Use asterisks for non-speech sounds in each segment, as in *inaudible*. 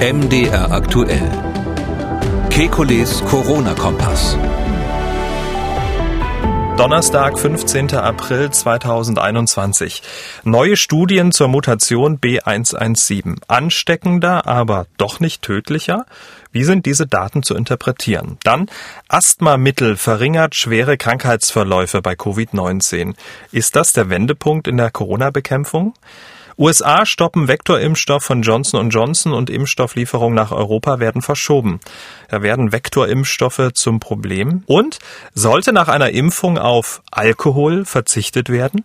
MDR aktuell. Kekules Corona-Kompass. Donnerstag, 15. April 2021. Neue Studien zur Mutation B117. Ansteckender, aber doch nicht tödlicher? Wie sind diese Daten zu interpretieren? Dann Asthmamittel verringert schwere Krankheitsverläufe bei Covid-19. Ist das der Wendepunkt in der Corona-Bekämpfung? USA stoppen Vektorimpfstoff von Johnson Johnson und Impfstofflieferungen nach Europa werden verschoben. Da werden Vektorimpfstoffe zum Problem. Und sollte nach einer Impfung auf Alkohol verzichtet werden?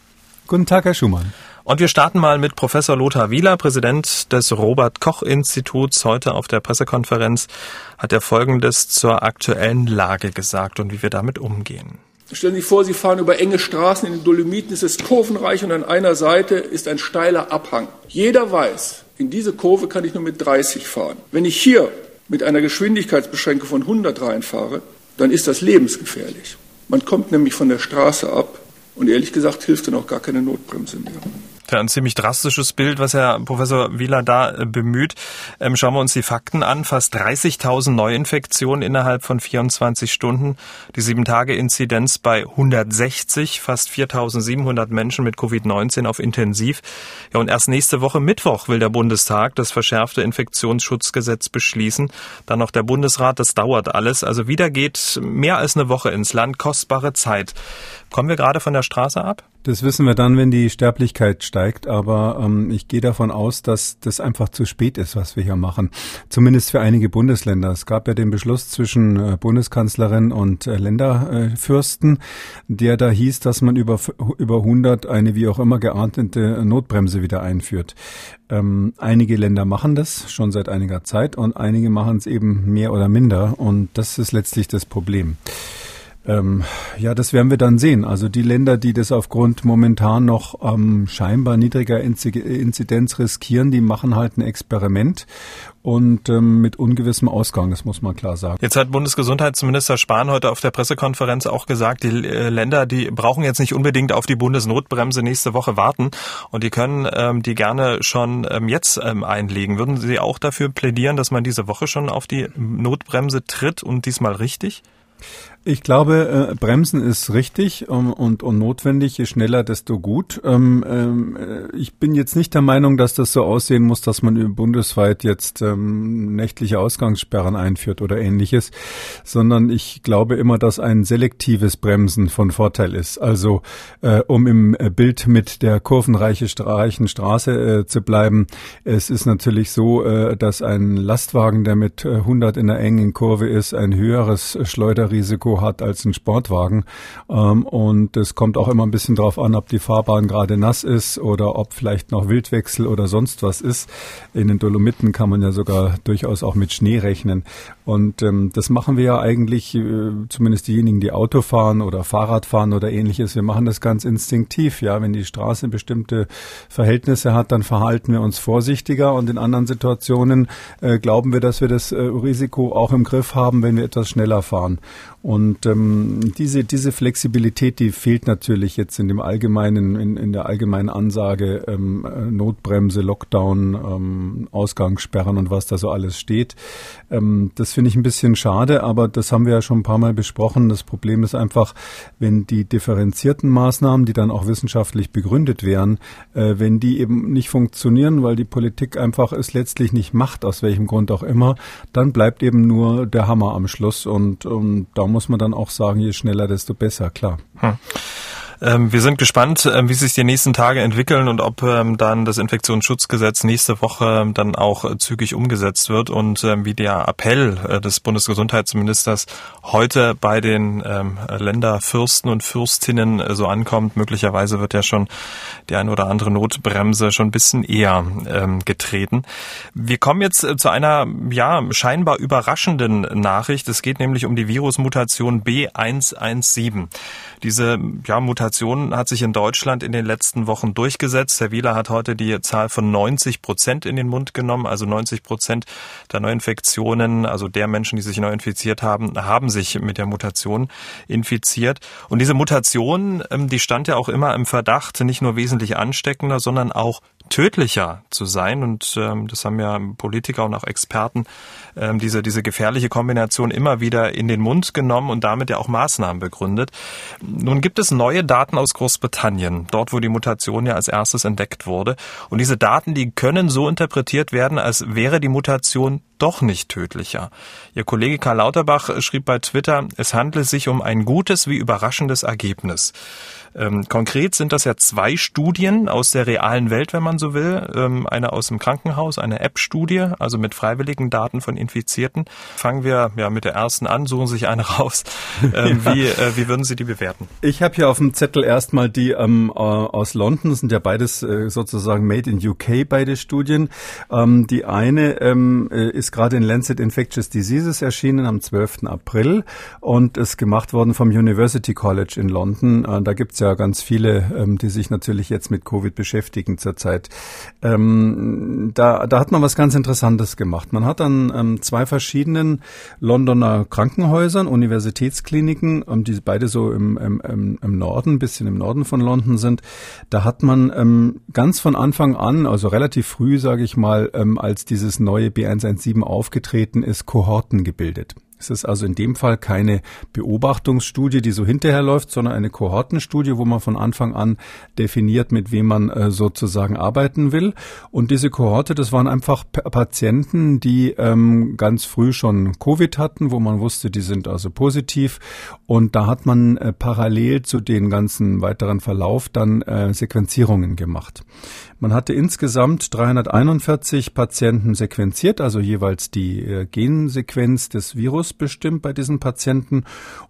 Guten Tag, Herr Schumann. Und wir starten mal mit Professor Lothar Wieler, Präsident des Robert Koch Instituts. Heute auf der Pressekonferenz hat er Folgendes zur aktuellen Lage gesagt und wie wir damit umgehen. Stellen Sie sich vor, Sie fahren über enge Straßen in den Dolomiten, es ist kurvenreich und an einer Seite ist ein steiler Abhang. Jeder weiß, in diese Kurve kann ich nur mit 30 fahren. Wenn ich hier mit einer Geschwindigkeitsbeschränkung von 100 reinfahre, dann ist das lebensgefährlich. Man kommt nämlich von der Straße ab und ehrlich gesagt hilft dann auch gar keine Notbremse mehr. Ja, ein ziemlich drastisches Bild, was Herr Professor Wieler da äh, bemüht. Ähm, schauen wir uns die Fakten an. Fast 30.000 Neuinfektionen innerhalb von 24 Stunden. Die 7-Tage-Inzidenz bei 160. Fast 4.700 Menschen mit Covid-19 auf Intensiv. Ja, und erst nächste Woche Mittwoch will der Bundestag das verschärfte Infektionsschutzgesetz beschließen. Dann noch der Bundesrat. Das dauert alles. Also wieder geht mehr als eine Woche ins Land. Kostbare Zeit. Kommen wir gerade von der Straße ab? Das wissen wir dann, wenn die Sterblichkeit steigt. Aber ähm, ich gehe davon aus, dass das einfach zu spät ist, was wir hier machen. Zumindest für einige Bundesländer. Es gab ja den Beschluss zwischen äh, Bundeskanzlerin und äh, Länderfürsten, der da hieß, dass man über, über 100 eine wie auch immer geartete Notbremse wieder einführt. Ähm, einige Länder machen das schon seit einiger Zeit und einige machen es eben mehr oder minder. Und das ist letztlich das Problem. Ähm, ja, das werden wir dann sehen. Also die Länder, die das aufgrund momentan noch ähm, scheinbar niedriger Inzidenz riskieren, die machen halt ein Experiment und ähm, mit ungewissem Ausgang, das muss man klar sagen. Jetzt hat Bundesgesundheitsminister Spahn heute auf der Pressekonferenz auch gesagt, die äh, Länder, die brauchen jetzt nicht unbedingt auf die Bundesnotbremse nächste Woche warten und die können ähm, die gerne schon ähm, jetzt ähm, einlegen. Würden Sie auch dafür plädieren, dass man diese Woche schon auf die Notbremse tritt und diesmal richtig? Ich glaube, äh, Bremsen ist richtig ähm, und, und notwendig. Je schneller, desto gut. Ähm, ähm, äh, ich bin jetzt nicht der Meinung, dass das so aussehen muss, dass man bundesweit jetzt ähm, nächtliche Ausgangssperren einführt oder ähnliches, sondern ich glaube immer, dass ein selektives Bremsen von Vorteil ist. Also, äh, um im Bild mit der kurvenreichen Straße äh, zu bleiben, es ist natürlich so, äh, dass ein Lastwagen, der mit 100 in der engen Kurve ist, ein höheres Schleuderrisiko hat als ein Sportwagen. Ähm, und es kommt auch immer ein bisschen drauf an, ob die Fahrbahn gerade nass ist oder ob vielleicht noch Wildwechsel oder sonst was ist. In den Dolomiten kann man ja sogar durchaus auch mit Schnee rechnen. Und ähm, das machen wir ja eigentlich, äh, zumindest diejenigen, die Auto fahren oder Fahrrad fahren oder ähnliches. Wir machen das ganz instinktiv. Ja, wenn die Straße bestimmte Verhältnisse hat, dann verhalten wir uns vorsichtiger. Und in anderen Situationen äh, glauben wir, dass wir das äh, Risiko auch im Griff haben, wenn wir etwas schneller fahren. Und ähm, diese, diese Flexibilität, die fehlt natürlich jetzt in dem allgemeinen, in, in der allgemeinen Ansage ähm, Notbremse, Lockdown, ähm, Ausgangssperren und was da so alles steht. Ähm, das finde ich ein bisschen schade, aber das haben wir ja schon ein paar Mal besprochen. Das Problem ist einfach, wenn die differenzierten Maßnahmen, die dann auch wissenschaftlich begründet wären, äh, wenn die eben nicht funktionieren, weil die Politik einfach es letztlich nicht macht, aus welchem Grund auch immer, dann bleibt eben nur der Hammer am Schluss und, und da muss man dann auch sagen, je schneller, desto besser, klar. Hm. Ähm, wir sind gespannt, ähm, wie sich die nächsten Tage entwickeln und ob ähm, dann das Infektionsschutzgesetz nächste Woche dann auch zügig umgesetzt wird und wie der Appell äh, des Bundesgesundheitsministers heute bei den Länderfürsten und Fürstinnen äh, so ankommt. Möglicherweise wird ja schon die ein oder andere Notbremse schon ein bisschen eher getreten. Wir kommen jetzt äh, zu einer ja scheinbar überraschenden Nachricht. Es geht nämlich um die Virusmutation B117. Diese ja, Mutation hat sich in Deutschland in den letzten Wochen durchgesetzt. Herr Wieler hat heute die Zahl von 90 Prozent in den Mund genommen. Also 90 Prozent der Neuinfektionen, also der Menschen, die sich neu infiziert haben, haben sich mit der Mutation infiziert. Und diese Mutation, ähm, die stand ja auch immer im Verdacht, nicht nur wesentlich ansteckender, sondern auch tödlicher zu sein. Und ähm, das haben ja Politiker und auch Experten ähm, diese, diese gefährliche Kombination immer wieder in den Mund genommen und damit ja auch Maßnahmen begründet. Nun gibt es neue Daten aus Großbritannien, dort wo die Mutation ja als erstes entdeckt wurde. Und diese Daten, die können so interpretiert werden, als wäre die Mutation doch nicht tödlicher. Ihr Kollege Karl Lauterbach schrieb bei Twitter, es handle sich um ein gutes wie überraschendes Ergebnis. Ähm, konkret sind das ja zwei Studien aus der realen Welt, wenn man so will. Ähm, eine aus dem Krankenhaus, eine App-Studie, also mit freiwilligen Daten von Infizierten. Fangen wir ja mit der ersten an, suchen sich eine raus. Ähm, *laughs* ja. wie, äh, wie würden Sie die bewerten? Ich habe hier auf dem Zettel erstmal die ähm, äh, aus London, das sind ja beides äh, sozusagen made in UK, beide Studien. Ähm, die eine ähm, äh, ist gerade in Lancet Infectious Diseases erschienen am 12. April und ist gemacht worden vom University College in London. Äh, da gibt's ja ganz viele, ähm, die sich natürlich jetzt mit Covid beschäftigen zurzeit. Ähm, da, da hat man was ganz Interessantes gemacht. Man hat an ähm, zwei verschiedenen Londoner Krankenhäusern, Universitätskliniken, ähm, die beide so im, im, im Norden, bisschen im Norden von London sind, da hat man ähm, ganz von Anfang an, also relativ früh, sage ich mal, ähm, als dieses neue B117 aufgetreten ist, Kohorten gebildet. Es ist also in dem Fall keine Beobachtungsstudie, die so hinterherläuft, sondern eine Kohortenstudie, wo man von Anfang an definiert, mit wem man äh, sozusagen arbeiten will. Und diese Kohorte, das waren einfach Patienten, die ähm, ganz früh schon Covid hatten, wo man wusste, die sind also positiv. Und da hat man äh, parallel zu den ganzen weiteren Verlauf dann äh, Sequenzierungen gemacht. Man hatte insgesamt 341 Patienten sequenziert, also jeweils die äh, Gensequenz des Virus bestimmt bei diesen Patienten.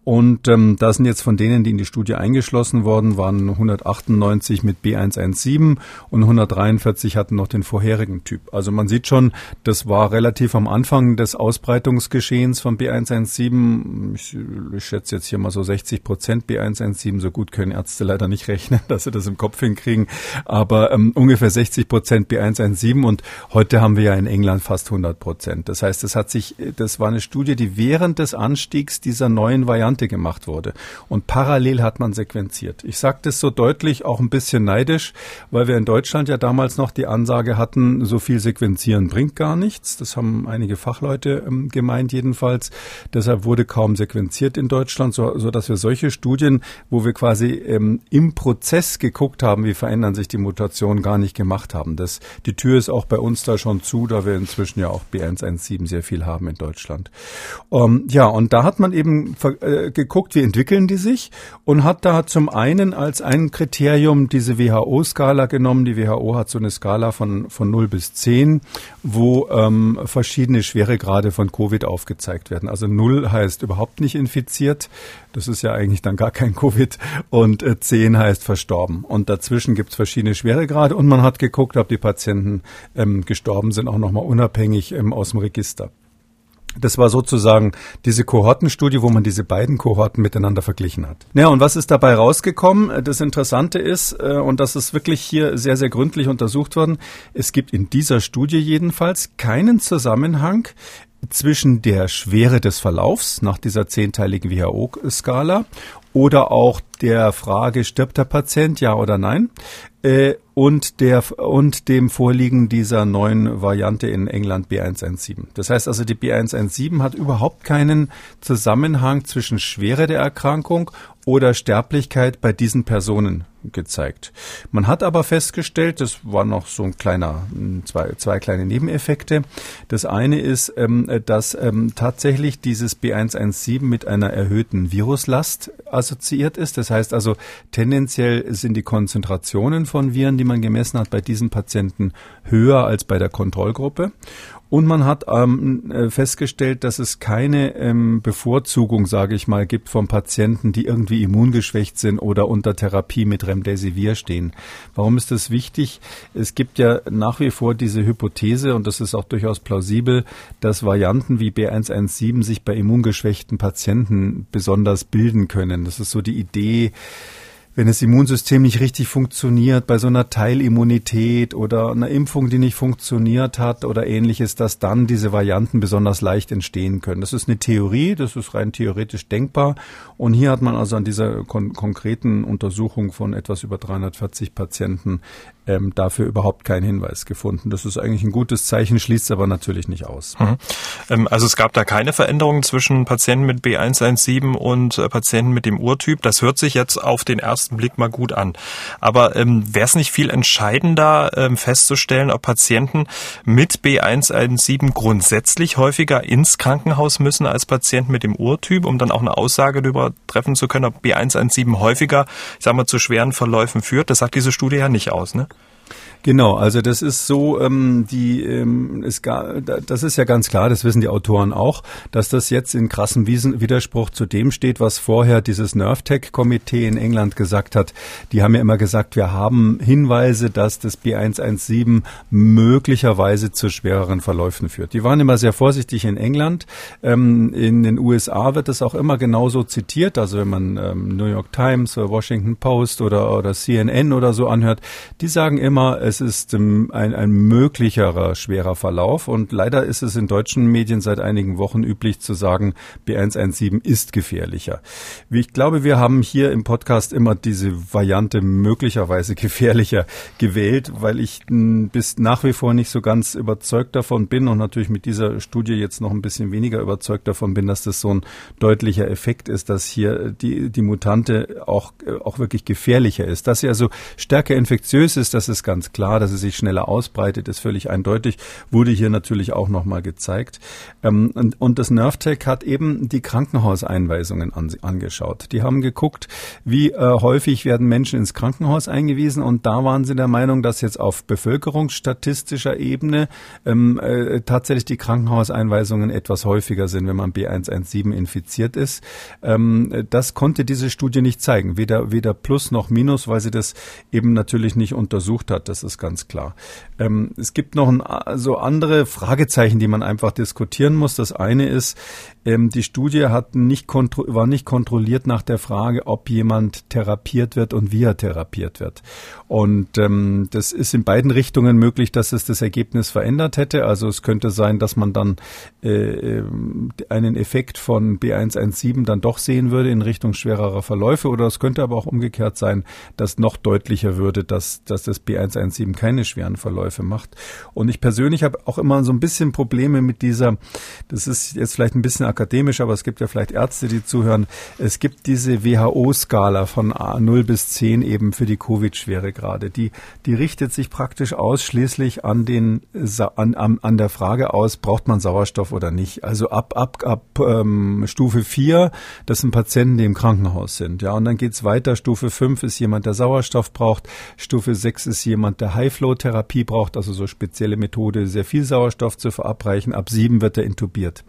Und ähm, da sind jetzt von denen, die in die Studie eingeschlossen worden waren, 198 mit B117 und 143 hatten noch den vorherigen Typ. Also man sieht schon, das war relativ am Anfang des Ausbreitungsgeschehens von B117. Ich, ich schätze jetzt hier mal so 60 Prozent B117. So gut können Ärzte leider nicht rechnen, *laughs* dass sie das im Kopf hinkriegen. Aber ähm, ungefähr ungefähr 60 Prozent B117 und heute haben wir ja in England fast 100 Prozent. Das heißt, das hat sich, das war eine Studie, die während des Anstiegs dieser neuen Variante gemacht wurde. Und parallel hat man sequenziert. Ich sage das so deutlich, auch ein bisschen neidisch, weil wir in Deutschland ja damals noch die Ansage hatten, so viel sequenzieren bringt gar nichts. Das haben einige Fachleute ähm, gemeint jedenfalls. Deshalb wurde kaum sequenziert in Deutschland, so, so dass wir solche Studien, wo wir quasi ähm, im Prozess geguckt haben, wie verändern sich die Mutationen, gar nicht nicht gemacht haben. Das, die Tür ist auch bei uns da schon zu, da wir inzwischen ja auch B117 sehr viel haben in Deutschland. Ähm, ja, und da hat man eben äh, geguckt, wie entwickeln die sich und hat da zum einen als ein Kriterium diese WHO-Skala genommen. Die WHO hat so eine Skala von, von 0 bis 10, wo ähm, verschiedene Schweregrade von Covid aufgezeigt werden. Also 0 heißt überhaupt nicht infiziert. Das ist ja eigentlich dann gar kein Covid. Und äh, 10 heißt verstorben. Und dazwischen gibt es verschiedene Schweregrade und man hat geguckt, ob die Patienten ähm, gestorben sind, auch nochmal unabhängig ähm, aus dem Register. Das war sozusagen diese Kohortenstudie, wo man diese beiden Kohorten miteinander verglichen hat. Ja, und was ist dabei rausgekommen? Das Interessante ist, äh, und das ist wirklich hier sehr, sehr gründlich untersucht worden, es gibt in dieser Studie jedenfalls keinen Zusammenhang zwischen der Schwere des Verlaufs nach dieser zehnteiligen WHO-Skala oder auch der Frage, stirbt der Patient, ja oder nein, äh, und, der, und dem Vorliegen dieser neuen Variante in England B117. Das heißt also, die B117 hat überhaupt keinen Zusammenhang zwischen Schwere der Erkrankung oder Sterblichkeit bei diesen Personen gezeigt. Man hat aber festgestellt, das war noch so ein kleiner, zwei, zwei kleine Nebeneffekte. Das eine ist, ähm, dass ähm, tatsächlich dieses B117 mit einer erhöhten Viruslast assoziiert ist. Das heißt also, tendenziell sind die Konzentrationen von Viren, die man gemessen hat, bei diesen Patienten höher als bei der Kontrollgruppe. Und man hat ähm, äh, festgestellt, dass es keine ähm, Bevorzugung, sage ich mal, gibt von Patienten, die irgendwie immungeschwächt sind oder unter Therapie mit Remdesivir stehen. Warum ist das wichtig? Es gibt ja nach wie vor diese Hypothese, und das ist auch durchaus plausibel, dass Varianten wie B117 sich bei immungeschwächten Patienten besonders bilden können. Das ist so die Idee, wenn das Immunsystem nicht richtig funktioniert, bei so einer Teilimmunität oder einer Impfung, die nicht funktioniert hat oder ähnliches, dass dann diese Varianten besonders leicht entstehen können. Das ist eine Theorie, das ist rein theoretisch denkbar. Und hier hat man also an dieser kon konkreten Untersuchung von etwas über 340 Patienten ähm, dafür überhaupt keinen Hinweis gefunden. Das ist eigentlich ein gutes Zeichen, schließt aber natürlich nicht aus. Mhm. Ähm, also es gab da keine Veränderungen zwischen Patienten mit B117 und äh, Patienten mit dem Urtyp. Das hört sich jetzt auf den ersten Blick mal gut an. Aber ähm, wäre es nicht viel entscheidender ähm, festzustellen, ob Patienten mit B117 grundsätzlich häufiger ins Krankenhaus müssen als Patienten mit dem Urtyp, um dann auch eine Aussage darüber treffen zu können, ob B117 häufiger, ich sag mal, zu schweren Verläufen führt? Das sagt diese Studie ja nicht aus, ne? Genau, also das ist so, ähm, die, ähm, ist gar, das ist ja ganz klar, das wissen die Autoren auch, dass das jetzt in krassem Widerspruch zu dem steht, was vorher dieses NervTech-Komitee in England gesagt hat. Die haben ja immer gesagt, wir haben Hinweise, dass das B117 möglicherweise zu schwereren Verläufen führt. Die waren immer sehr vorsichtig in England. Ähm, in den USA wird das auch immer genauso zitiert. Also wenn man ähm, New York Times oder Washington Post oder, oder CNN oder so anhört, die sagen immer, es ist ähm, ein, ein möglicherer schwerer Verlauf. Und leider ist es in deutschen Medien seit einigen Wochen üblich zu sagen, B117 ist gefährlicher. Ich glaube, wir haben hier im Podcast immer diese Variante möglicherweise *laughs* gefährlicher gewählt, weil ich bis nach wie vor nicht so ganz überzeugt davon bin und natürlich mit dieser Studie jetzt noch ein bisschen weniger überzeugt davon bin, dass das so ein deutlicher Effekt ist, dass hier die, die Mutante auch, auch wirklich gefährlicher ist. Dass sie also stärker infektiös ist, das ist ganz klar klar, dass es sich schneller ausbreitet, ist völlig eindeutig, wurde hier natürlich auch nochmal gezeigt. Ähm, und, und das NervTech hat eben die Krankenhauseinweisungen an, angeschaut. Die haben geguckt, wie äh, häufig werden Menschen ins Krankenhaus eingewiesen und da waren sie der Meinung, dass jetzt auf bevölkerungsstatistischer Ebene ähm, äh, tatsächlich die Krankenhauseinweisungen etwas häufiger sind, wenn man B117 infiziert ist. Ähm, das konnte diese Studie nicht zeigen, weder, weder Plus noch Minus, weil sie das eben natürlich nicht untersucht hat. Das ist ist ganz klar. Ähm, es gibt noch ein, so andere Fragezeichen, die man einfach diskutieren muss. Das eine ist, ähm, die Studie hat nicht war nicht kontrolliert nach der Frage, ob jemand therapiert wird und wie er therapiert wird. Und ähm, das ist in beiden Richtungen möglich, dass es das Ergebnis verändert hätte. Also es könnte sein, dass man dann äh, ähm, einen Effekt von B117 dann doch sehen würde in Richtung schwererer Verläufe. Oder es könnte aber auch umgekehrt sein, dass noch deutlicher würde, dass, dass das B117 keine schweren Verläufe macht. Und ich persönlich habe auch immer so ein bisschen Probleme mit dieser, das ist jetzt vielleicht ein bisschen akademisch, aber es gibt ja vielleicht Ärzte, die zuhören. Es gibt diese WHO-Skala von 0 bis 10 eben für die Covid-Schweregrade. Die, die richtet sich praktisch ausschließlich an den, an, an, an der Frage aus, braucht man Sauerstoff oder nicht? Also ab, ab, ab ähm, Stufe 4, das sind Patienten, die im Krankenhaus sind. Ja, und dann geht's weiter. Stufe 5 ist jemand, der Sauerstoff braucht. Stufe 6 ist jemand, der High-Flow-Therapie braucht, also so spezielle Methode, sehr viel Sauerstoff zu verabreichen. Ab 7 wird er intubiert.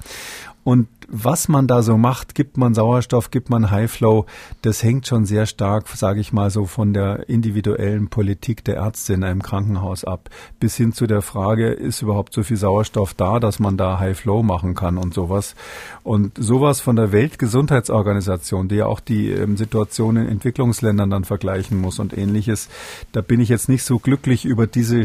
Und was man da so macht, gibt man Sauerstoff, gibt man High Flow, das hängt schon sehr stark, sage ich mal so, von der individuellen Politik der Ärzte in einem Krankenhaus ab, bis hin zu der Frage, ist überhaupt so viel Sauerstoff da, dass man da High Flow machen kann und sowas. Und sowas von der Weltgesundheitsorganisation, die ja auch die ähm, Situation in Entwicklungsländern dann vergleichen muss und ähnliches, da bin ich jetzt nicht so glücklich über diese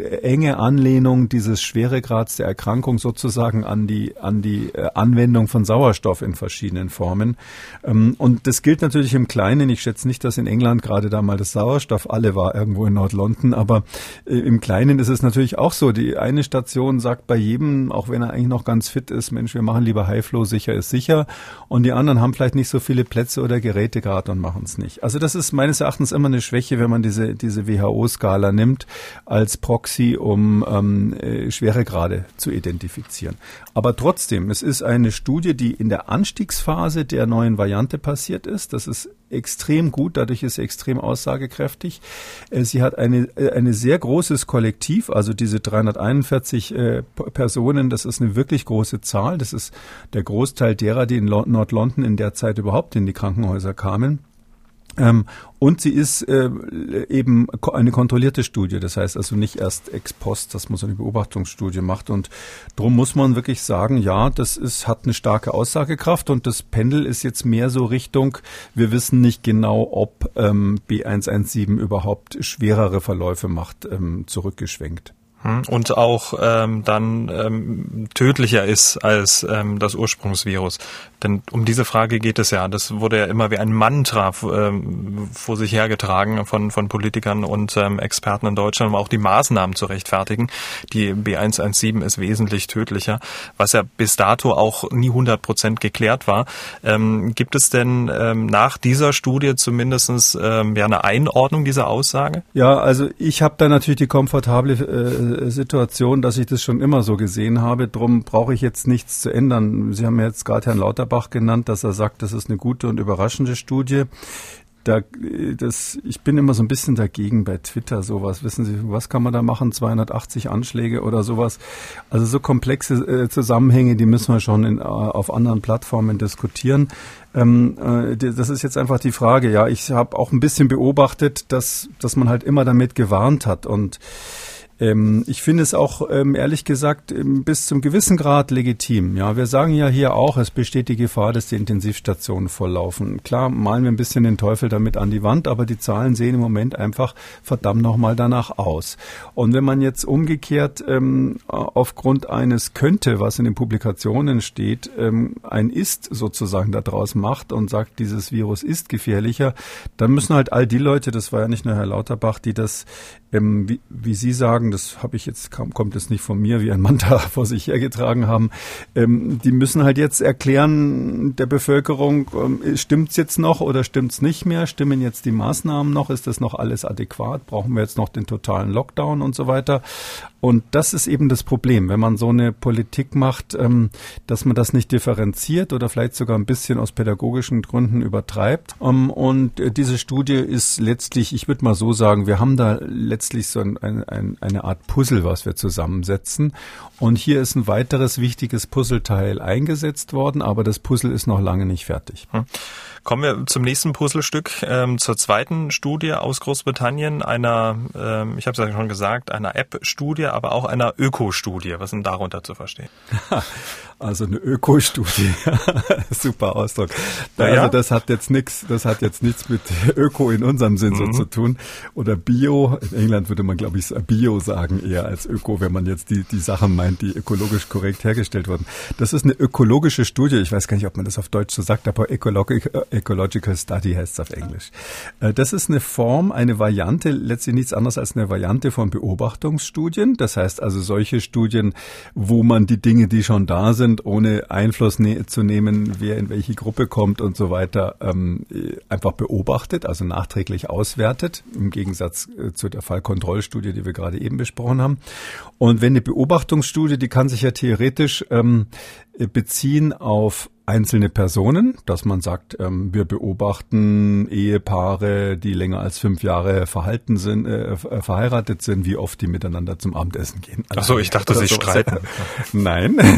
enge Anlehnung dieses Schweregrads der Erkrankung sozusagen an die, an die äh, Anwendung von Sauerstoff in verschiedenen Formen. Ähm, und das gilt natürlich im Kleinen. Ich schätze nicht, dass in England gerade da mal das Sauerstoff alle war, irgendwo in Nord-London. Aber äh, im Kleinen ist es natürlich auch so. Die eine Station sagt bei jedem, auch wenn er eigentlich noch ganz fit ist, Mensch, wir machen lieber High-Flow, sicher ist sicher. Und die anderen haben vielleicht nicht so viele Plätze oder Geräte gerade und machen es nicht. Also das ist meines Erachtens immer eine Schwäche, wenn man diese, diese WHO-Skala nimmt als Proxy Proxy, um ähm, äh, Schweregrade zu identifizieren. Aber trotzdem, es ist eine Studie, die in der Anstiegsphase der neuen Variante passiert ist. Das ist extrem gut, dadurch ist sie extrem aussagekräftig. Äh, sie hat eine, äh, eine sehr großes Kollektiv, also diese 341 äh, Personen, das ist eine wirklich große Zahl. Das ist der Großteil derer, die in Nord-London in der Zeit überhaupt in die Krankenhäuser kamen. Ähm, und sie ist äh, eben eine kontrollierte Studie, das heißt also nicht erst ex post, dass man so eine Beobachtungsstudie macht. Und darum muss man wirklich sagen, ja, das ist, hat eine starke Aussagekraft und das Pendel ist jetzt mehr so Richtung, wir wissen nicht genau, ob ähm, B117 überhaupt schwerere Verläufe macht, ähm, zurückgeschwenkt. Hm? und auch ähm, dann ähm, tödlicher ist als ähm, das Ursprungsvirus. Denn um diese Frage geht es ja. Das wurde ja immer wie ein Mantra ähm, vor sich hergetragen von, von Politikern und ähm, Experten in Deutschland, um auch die Maßnahmen zu rechtfertigen. Die B117 ist wesentlich tödlicher, was ja bis dato auch nie 100 Prozent geklärt war. Ähm, gibt es denn ähm, nach dieser Studie zumindestens ähm, ja eine Einordnung dieser Aussage? Ja, also ich habe da natürlich die komfortable äh, Situation, dass ich das schon immer so gesehen habe. Drum brauche ich jetzt nichts zu ändern. Sie haben ja jetzt gerade Herrn Lauterbach genannt, dass er sagt, das ist eine gute und überraschende Studie da, das, ich bin immer so ein bisschen dagegen bei Twitter sowas. Wissen Sie, was kann man da machen? 280 Anschläge oder sowas. Also so komplexe äh, Zusammenhänge, die müssen wir schon in, auf anderen Plattformen diskutieren. Ähm, äh, das ist jetzt einfach die Frage. Ja, ich habe auch ein bisschen beobachtet, dass, dass man halt immer damit gewarnt hat und ähm, ich finde es auch ähm, ehrlich gesagt ähm, bis zum gewissen Grad legitim. Ja, wir sagen ja hier auch, es besteht die Gefahr, dass die Intensivstationen volllaufen. Klar, malen wir ein bisschen den Teufel damit an die Wand, aber die Zahlen sehen im Moment einfach verdammt nochmal danach aus. Und wenn man jetzt umgekehrt ähm, aufgrund eines könnte, was in den Publikationen steht, ähm, ein ist sozusagen daraus macht und sagt, dieses Virus ist gefährlicher, dann müssen halt all die Leute, das war ja nicht nur Herr Lauterbach, die das, ähm, wie, wie Sie sagen, das habe ich jetzt, kommt es nicht von mir, wie ein Manta *laughs* vor sich hergetragen haben, ähm, die müssen halt jetzt erklären der Bevölkerung, ähm, stimmt's jetzt noch oder stimmt's nicht mehr? Stimmen jetzt die Maßnahmen noch? Ist das noch alles adäquat? Brauchen wir jetzt noch den totalen Lockdown und so weiter? Und das ist eben das Problem, wenn man so eine Politik macht, ähm, dass man das nicht differenziert oder vielleicht sogar ein bisschen aus pädagogischen Gründen übertreibt. Ähm, und äh, diese Studie ist letztlich, ich würde mal so sagen, wir haben da letztlich so ein, ein, eine Art Puzzle, was wir zusammensetzen. Und hier ist ein weiteres wichtiges Puzzleteil eingesetzt worden, aber das Puzzle ist noch lange nicht fertig. Hm. Kommen wir zum nächsten Puzzlestück, ähm, zur zweiten Studie aus Großbritannien, einer, ähm, ich habe es ja schon gesagt, einer App-Studie, aber auch einer Öko-Studie. Was ist denn darunter zu verstehen? *laughs* Also eine Öko-Studie, *laughs* super Ausdruck. Da, ja. Also das hat jetzt nichts, das hat jetzt nichts mit Öko in unserem Sinn mhm. so zu tun oder Bio. In England würde man glaube ich Bio sagen eher als Öko, wenn man jetzt die die Sachen meint, die ökologisch korrekt hergestellt wurden. Das ist eine ökologische Studie. Ich weiß gar nicht, ob man das auf Deutsch so sagt, aber Ecological, Ecological Study heißt es auf Englisch. Äh, das ist eine Form, eine Variante, letztlich nichts anderes als eine Variante von Beobachtungsstudien. Das heißt also solche Studien, wo man die Dinge, die schon da sind sind, ohne Einfluss ne zu nehmen, wer in welche Gruppe kommt und so weiter, ähm, einfach beobachtet, also nachträglich auswertet, im Gegensatz äh, zu der Fallkontrollstudie, die wir gerade eben besprochen haben. Und wenn eine Beobachtungsstudie, die kann sich ja theoretisch ähm, beziehen auf einzelne Personen, dass man sagt, ähm, wir beobachten Ehepaare, die länger als fünf Jahre verhalten sind, äh, äh verheiratet sind, wie oft die miteinander zum Abendessen gehen. Ach so, ich dachte, sie streiten. *laughs* Nein. *laughs*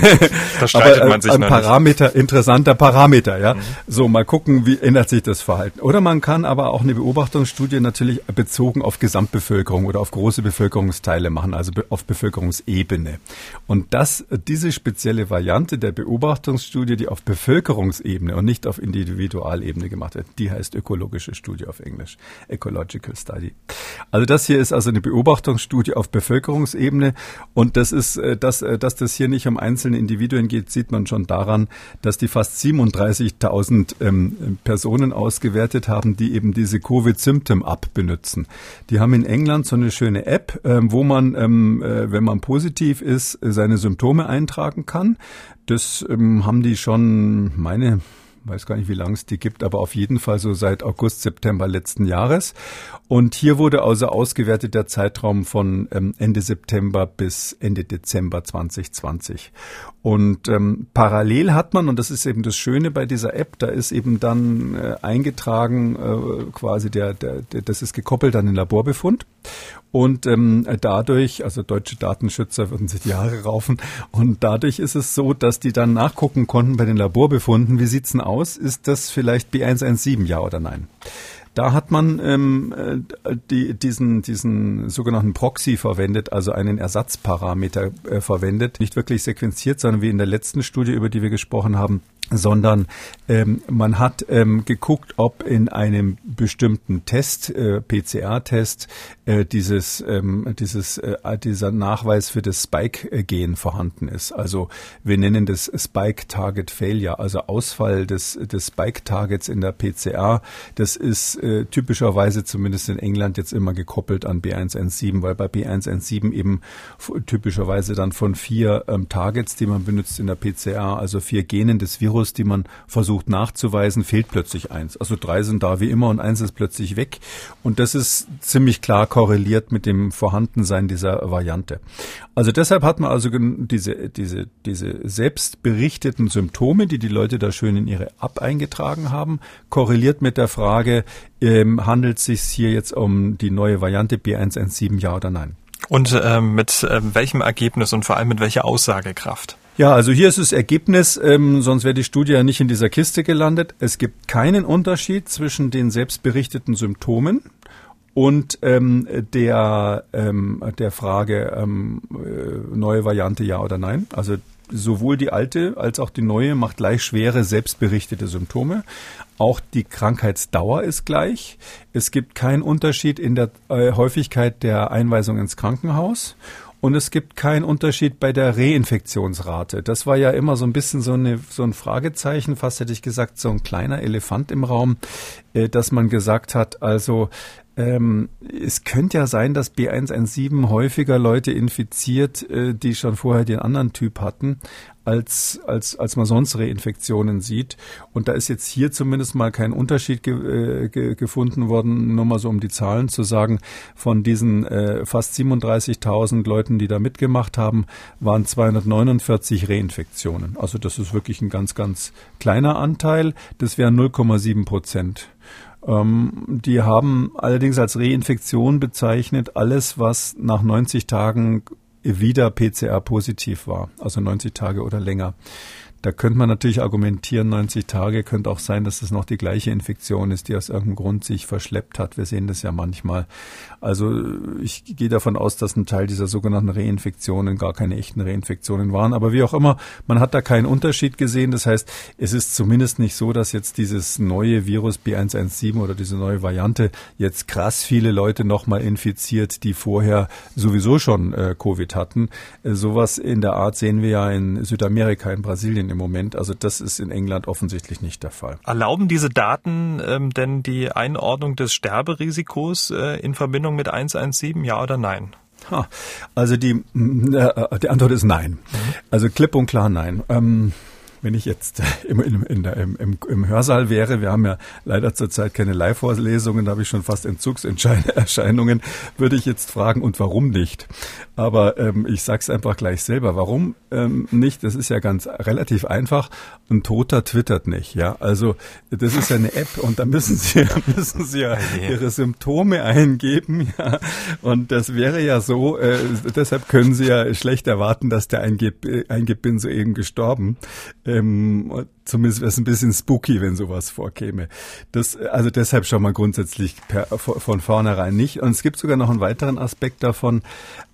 Da streitet Aber, man sich ein Parameter, nicht. interessanter Parameter, ja. Mhm. So, mal gucken, wie ändert sich das Verhalten. Oder man kann aber auch eine Beobachtungsstudie natürlich bezogen auf Gesamtbevölkerung oder auf große Bevölkerungsteile machen, also auf Bevölkerungsebene. Und das, diese spezielle Variante der Beobachtungsstudie, die auf Bevölkerungsebene und nicht auf Individualebene gemacht wird. Die heißt ökologische Studie auf Englisch. Ecological Study. Also das hier ist also eine Beobachtungsstudie auf Bevölkerungsebene und das ist, äh, dass, äh, dass das hier nicht um einzelne Individuen geht, sieht man schon daran, dass die fast 37.000 ähm, Personen ausgewertet haben, die eben diese Covid-Symptom-App benutzen. Die haben in England so eine schöne App, ähm, wo man, ähm, äh, wenn man positiv ist, seine Symptome eintragen kann. Das ähm, haben die schon, meine, weiß gar nicht, wie lange es die gibt, aber auf jeden Fall so seit August, September letzten Jahres. Und hier wurde also ausgewertet der Zeitraum von ähm, Ende September bis Ende Dezember 2020. Und ähm, parallel hat man, und das ist eben das Schöne bei dieser App, da ist eben dann äh, eingetragen, äh, quasi der, der, der, das ist gekoppelt an den Laborbefund. Und ähm, dadurch, also deutsche Datenschützer würden sich die Haare raufen. Und dadurch ist es so, dass die dann nachgucken konnten bei den Laborbefunden, wie sieht's denn aus? Ist das vielleicht B117, ja oder nein? Da hat man ähm, äh, die, diesen, diesen sogenannten Proxy verwendet, also einen Ersatzparameter äh, verwendet. Nicht wirklich sequenziert, sondern wie in der letzten Studie, über die wir gesprochen haben, sondern ähm, man hat ähm, geguckt, ob in einem bestimmten Test, äh, PCR-Test, äh, dieses, ähm, dieses, äh, dieser Nachweis für das Spike-Gen vorhanden ist. Also wir nennen das Spike-Target Failure, also Ausfall des, des Spike-Targets in der PCR. Das ist äh, typischerweise zumindest in England jetzt immer gekoppelt an B117, weil bei B117 eben typischerweise dann von vier ähm, Targets, die man benutzt in der PCR, also vier Genen des Virus, Virus, die man versucht nachzuweisen, fehlt plötzlich eins. Also drei sind da wie immer und eins ist plötzlich weg. Und das ist ziemlich klar korreliert mit dem Vorhandensein dieser Variante. Also deshalb hat man also diese, diese, diese selbstberichteten Symptome, die die Leute da schön in ihre App eingetragen haben, korreliert mit der Frage, ähm, handelt es sich hier jetzt um die neue Variante B117, ja oder nein? Und ähm, mit ähm, welchem Ergebnis und vor allem mit welcher Aussagekraft? Ja, also hier ist das Ergebnis, ähm, sonst wäre die Studie ja nicht in dieser Kiste gelandet. Es gibt keinen Unterschied zwischen den selbstberichteten Symptomen und ähm, der, ähm, der Frage ähm, äh, neue Variante ja oder nein. Also sowohl die alte als auch die neue macht gleich schwere selbstberichtete Symptome. Auch die Krankheitsdauer ist gleich. Es gibt keinen Unterschied in der äh, Häufigkeit der Einweisung ins Krankenhaus. Und es gibt keinen Unterschied bei der Reinfektionsrate. Das war ja immer so ein bisschen so, eine, so ein Fragezeichen, fast hätte ich gesagt, so ein kleiner Elefant im Raum, äh, dass man gesagt hat, also ähm, es könnte ja sein, dass B117 häufiger Leute infiziert, äh, die schon vorher den anderen Typ hatten, als, als, als man sonst Reinfektionen sieht. Und da ist jetzt hier zumindest mal kein Unterschied ge, äh, ge, gefunden worden, nur mal so um die Zahlen zu sagen. Von diesen äh, fast 37.000 Leuten, die da mitgemacht haben, waren 249 Reinfektionen. Also das ist wirklich ein ganz, ganz kleiner Anteil. Das wären 0,7 Prozent. Ähm, die haben allerdings als Reinfektion bezeichnet alles, was nach 90 Tagen wieder PCR positiv war, also 90 Tage oder länger. Da könnte man natürlich argumentieren, 90 Tage könnte auch sein, dass es noch die gleiche Infektion ist, die aus irgendeinem Grund sich verschleppt hat. Wir sehen das ja manchmal. Also ich gehe davon aus, dass ein Teil dieser sogenannten Reinfektionen gar keine echten Reinfektionen waren. Aber wie auch immer, man hat da keinen Unterschied gesehen. Das heißt, es ist zumindest nicht so, dass jetzt dieses neue Virus B117 oder diese neue Variante jetzt krass viele Leute nochmal infiziert, die vorher sowieso schon äh, Covid hatten. Äh, sowas in der Art sehen wir ja in Südamerika, in Brasilien im Moment. Also das ist in England offensichtlich nicht der Fall. Erlauben diese Daten ähm, denn die Einordnung des Sterberisikos äh, in Verbindung mit 117, ja oder nein? Ha, also die, äh, die Antwort ist nein. Mhm. Also klipp und klar nein. Ähm, wenn ich jetzt im, in der, im, im, im Hörsaal wäre, wir haben ja leider zurzeit keine Live-Vorlesungen, da habe ich schon fast Entzugserscheinungen, würde ich jetzt fragen, und warum nicht? Aber ähm, ich sag's einfach gleich selber. Warum ähm, nicht? Das ist ja ganz relativ einfach. Ein Toter twittert nicht. Ja, also das ist ja eine App und da müssen Sie *laughs* müssen Sie ja Ihre Symptome eingeben. Ja, und das wäre ja so. Äh, deshalb können Sie ja schlecht erwarten, dass der eingibt bin soeben gestorben. Ähm, zumindest wäre es ein bisschen spooky, wenn sowas vorkäme. Das, also deshalb schon mal grundsätzlich per, von vornherein nicht. Und es gibt sogar noch einen weiteren Aspekt davon.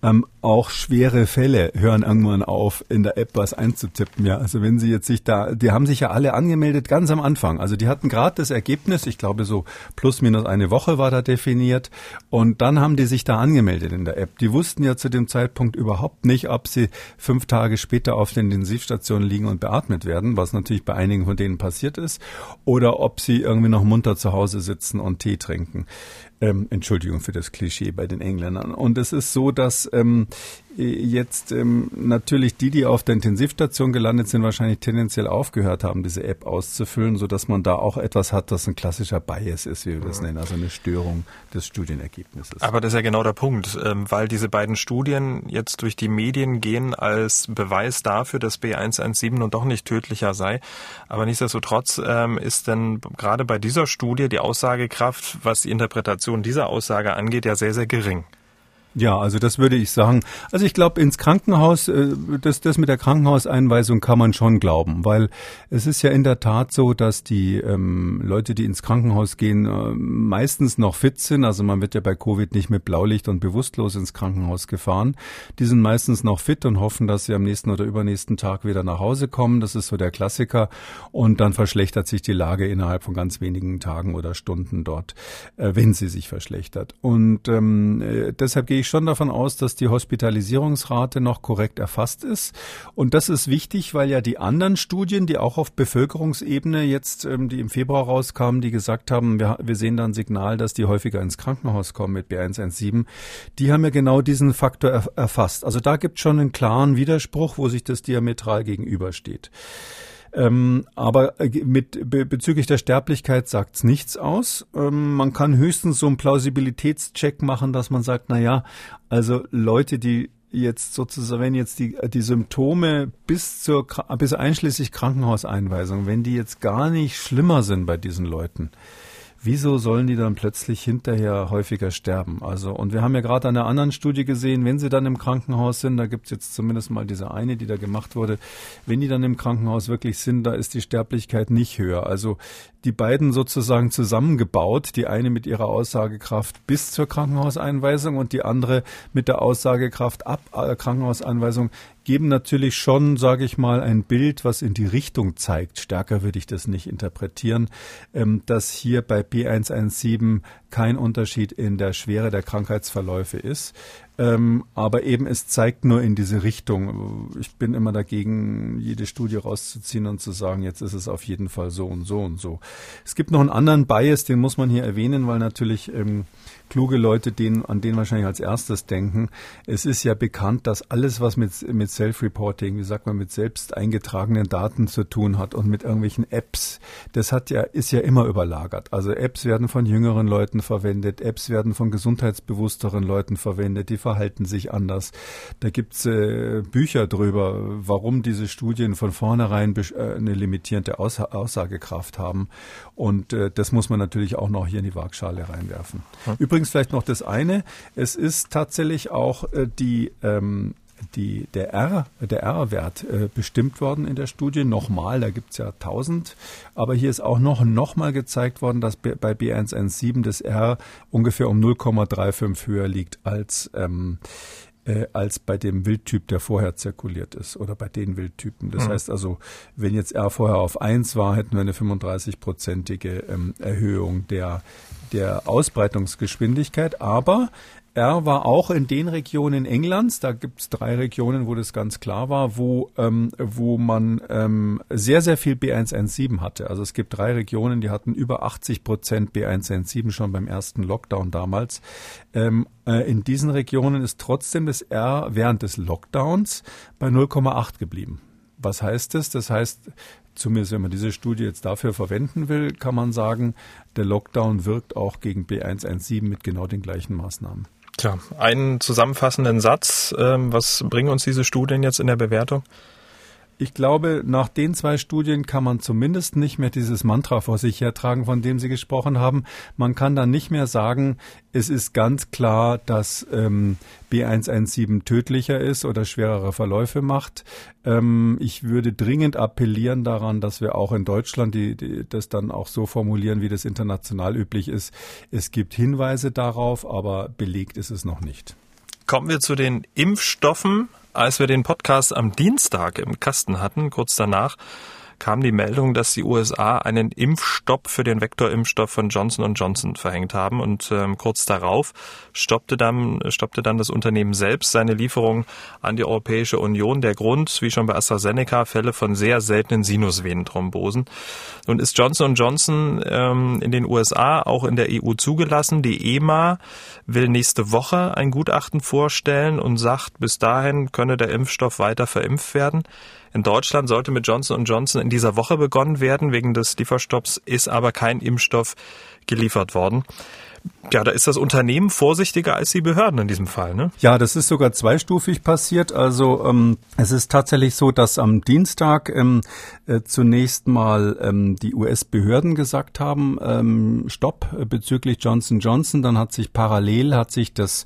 Ähm, auch schwere Fälle hören irgendwann auf, in der App was einzutippen. Ja, also wenn Sie jetzt sich da, die haben sich ja alle angemeldet ganz am Anfang. Also die hatten gerade das Ergebnis, ich glaube so plus minus eine Woche war da definiert. Und dann haben die sich da angemeldet in der App. Die wussten ja zu dem Zeitpunkt überhaupt nicht, ob sie fünf Tage später auf der Intensivstation liegen und beatmet werden, was natürlich bei einigen von denen passiert ist, oder ob sie irgendwie noch munter zu Hause sitzen und Tee trinken. Ähm, Entschuldigung für das Klischee bei den Engländern. Und es ist so, dass ähm, jetzt ähm, natürlich die, die auf der Intensivstation gelandet sind, wahrscheinlich tendenziell aufgehört haben, diese App auszufüllen, so dass man da auch etwas hat, das ein klassischer Bias ist, wie wir das nennen, also eine Störung des Studienergebnisses. Aber das ist ja genau der Punkt, ähm, weil diese beiden Studien jetzt durch die Medien gehen als Beweis dafür, dass B117 nun doch nicht tödlicher sei. Aber nichtsdestotrotz ähm, ist denn gerade bei dieser Studie die Aussagekraft, was die Interpretation dieser Aussage angeht, ja sehr, sehr gering. Ja, also das würde ich sagen. Also ich glaube, ins Krankenhaus, äh, das, das mit der Krankenhauseinweisung kann man schon glauben, weil es ist ja in der Tat so, dass die ähm, Leute, die ins Krankenhaus gehen, äh, meistens noch fit sind. Also man wird ja bei Covid nicht mit Blaulicht und bewusstlos ins Krankenhaus gefahren. Die sind meistens noch fit und hoffen, dass sie am nächsten oder übernächsten Tag wieder nach Hause kommen. Das ist so der Klassiker. Und dann verschlechtert sich die Lage innerhalb von ganz wenigen Tagen oder Stunden dort, äh, wenn sie sich verschlechtert. Und ähm, äh, deshalb gehe ich schon davon aus, dass die Hospitalisierungsrate noch korrekt erfasst ist. Und das ist wichtig, weil ja die anderen Studien, die auch auf Bevölkerungsebene jetzt, ähm, die im Februar rauskamen, die gesagt haben, wir, wir sehen da ein Signal, dass die häufiger ins Krankenhaus kommen mit B117, die haben ja genau diesen Faktor er, erfasst. Also da gibt es schon einen klaren Widerspruch, wo sich das diametral gegenübersteht. Ähm, aber äh, mit be bezüglich der Sterblichkeit sagt's nichts aus. Ähm, man kann höchstens so einen Plausibilitätscheck machen, dass man sagt, na ja, also Leute, die jetzt sozusagen, wenn jetzt die, die Symptome bis zur, bis einschließlich Krankenhauseinweisung, wenn die jetzt gar nicht schlimmer sind bei diesen Leuten, wieso sollen die dann plötzlich hinterher häufiger sterben? Also, und wir haben ja gerade an einer anderen Studie gesehen, wenn sie dann im Krankenhaus sind, da gibt's jetzt zumindest mal diese eine, die da gemacht wurde, wenn die dann im Krankenhaus wirklich sind, da ist die Sterblichkeit nicht höher. Also die beiden sozusagen zusammengebaut, die eine mit ihrer Aussagekraft bis zur Krankenhauseinweisung und die andere mit der Aussagekraft ab äh, Krankenhauseinweisung, geben natürlich schon, sage ich mal, ein Bild, was in die Richtung zeigt. Stärker würde ich das nicht interpretieren, ähm, dass hier bei B117 kein Unterschied in der Schwere der Krankheitsverläufe ist. Ähm, aber eben es zeigt nur in diese Richtung. Ich bin immer dagegen, jede Studie rauszuziehen und zu sagen, jetzt ist es auf jeden Fall so und so und so. Es gibt noch einen anderen Bias, den muss man hier erwähnen, weil natürlich ähm, kluge Leute denen, an den wahrscheinlich als erstes denken. Es ist ja bekannt, dass alles, was mit, mit Self-Reporting, wie sagt man, mit selbst eingetragenen Daten zu tun hat und mit irgendwelchen Apps, das hat ja, ist ja immer überlagert. Also Apps werden von jüngeren Leuten verwendet, Apps werden von gesundheitsbewussteren Leuten verwendet, die verhalten sich anders. Da gibt's äh, Bücher drüber, warum diese Studien von vornherein äh, eine limitierende Aussa Aussagekraft haben. Und äh, das muss man natürlich auch noch hier in die Waagschale reinwerfen. Hm. Übrigens übrigens vielleicht noch das eine. Es ist tatsächlich auch äh, die ähm, die, der R, der R-Wert äh, bestimmt worden in der Studie. Nochmal, da gibt's ja 1000. Aber hier ist auch noch, noch mal gezeigt worden, dass bei B117 das R ungefähr um 0,35 höher liegt als ähm, äh, als bei dem Wildtyp, der vorher zirkuliert ist oder bei den Wildtypen. Das mhm. heißt also, wenn jetzt R vorher auf 1 war, hätten wir eine 35-prozentige ähm, Erhöhung der, der Ausbreitungsgeschwindigkeit. Aber R war auch in den Regionen Englands, da gibt es drei Regionen, wo das ganz klar war, wo, ähm, wo man ähm, sehr, sehr viel B117 hatte. Also es gibt drei Regionen, die hatten über 80 Prozent B117 schon beim ersten Lockdown damals. Ähm, äh, in diesen Regionen ist trotzdem das R während des Lockdowns bei 0,8 geblieben. Was heißt das? Das heißt, zumindest wenn man diese Studie jetzt dafür verwenden will, kann man sagen, der Lockdown wirkt auch gegen B117 mit genau den gleichen Maßnahmen. Tja, einen zusammenfassenden Satz. Ähm, was bringen uns diese Studien jetzt in der Bewertung? Ich glaube, nach den zwei Studien kann man zumindest nicht mehr dieses Mantra vor sich hertragen, von dem Sie gesprochen haben. Man kann dann nicht mehr sagen, es ist ganz klar, dass ähm, B117 tödlicher ist oder schwerere Verläufe macht. Ähm, ich würde dringend appellieren daran, dass wir auch in Deutschland die, die, das dann auch so formulieren, wie das international üblich ist. Es gibt Hinweise darauf, aber belegt ist es noch nicht. Kommen wir zu den Impfstoffen. Als wir den Podcast am Dienstag im Kasten hatten, kurz danach, kam die Meldung, dass die USA einen Impfstopp für den Vektorimpfstoff von Johnson Johnson verhängt haben und ähm, kurz darauf stoppte dann, stoppte dann das Unternehmen selbst seine Lieferung an die Europäische Union. Der Grund, wie schon bei AstraZeneca, Fälle von sehr seltenen Sinusvenenthrombosen. Nun ist Johnson Johnson ähm, in den USA auch in der EU zugelassen. Die EMA will nächste Woche ein Gutachten vorstellen und sagt, bis dahin könne der Impfstoff weiter verimpft werden. In Deutschland sollte mit Johnson Johnson in dieser Woche begonnen werden. Wegen des Lieferstopps ist aber kein Impfstoff geliefert worden. Ja, da ist das Unternehmen vorsichtiger als die Behörden in diesem Fall, ne? Ja, das ist sogar zweistufig passiert. Also ähm, es ist tatsächlich so, dass am Dienstag ähm, äh, zunächst mal ähm, die US-Behörden gesagt haben, ähm, Stopp äh, bezüglich Johnson Johnson. Dann hat sich parallel hat sich das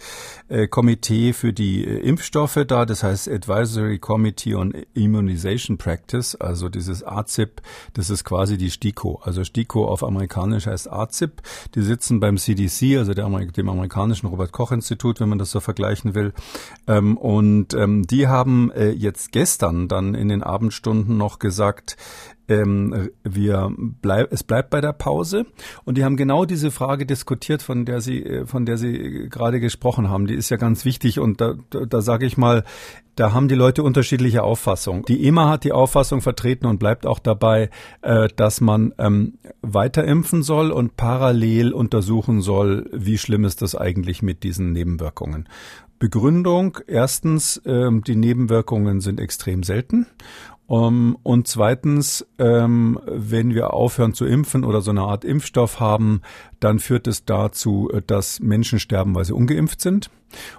äh, Komitee für die äh, Impfstoffe da, das heißt Advisory Committee on Immunization Practice, also dieses AZIP, das ist quasi die STIKO. Also STIKO auf amerikanisch heißt AZIP. Die sitzen beim CDC, also der, dem amerikanischen Robert Koch Institut, wenn man das so vergleichen will. Ähm, und ähm, die haben äh, jetzt gestern dann in den Abendstunden noch gesagt, ähm, wir bleib, es bleibt bei der Pause. Und die haben genau diese Frage diskutiert, von der Sie, äh, von der Sie gerade gesprochen haben. Die ist ja ganz wichtig. Und da, da, da sage ich mal, da haben die Leute unterschiedliche Auffassungen. Die EMA hat die Auffassung vertreten und bleibt auch dabei, äh, dass man ähm, weiter impfen soll und parallel untersuchen soll, wie schlimm ist das eigentlich mit diesen Nebenwirkungen. Begründung, erstens, ähm, die Nebenwirkungen sind extrem selten um, ähm, und zweitens, ähm, wenn wir aufhören zu impfen oder so eine Art Impfstoff haben, dann führt es dazu, äh, dass Menschen sterben, weil sie ungeimpft sind.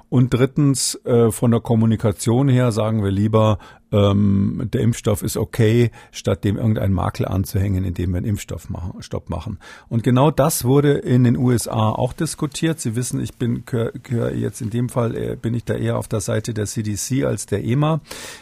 Und drittens, äh, von der Kommunikation her sagen wir lieber, ähm, der Impfstoff ist okay, statt dem irgendeinen Makel anzuhängen, indem wir einen Impfstoffstopp machen, machen. Und genau das wurde in den USA auch diskutiert. Sie wissen, ich bin jetzt in dem Fall äh, bin ich da eher auf der Seite der CDC als der EMA.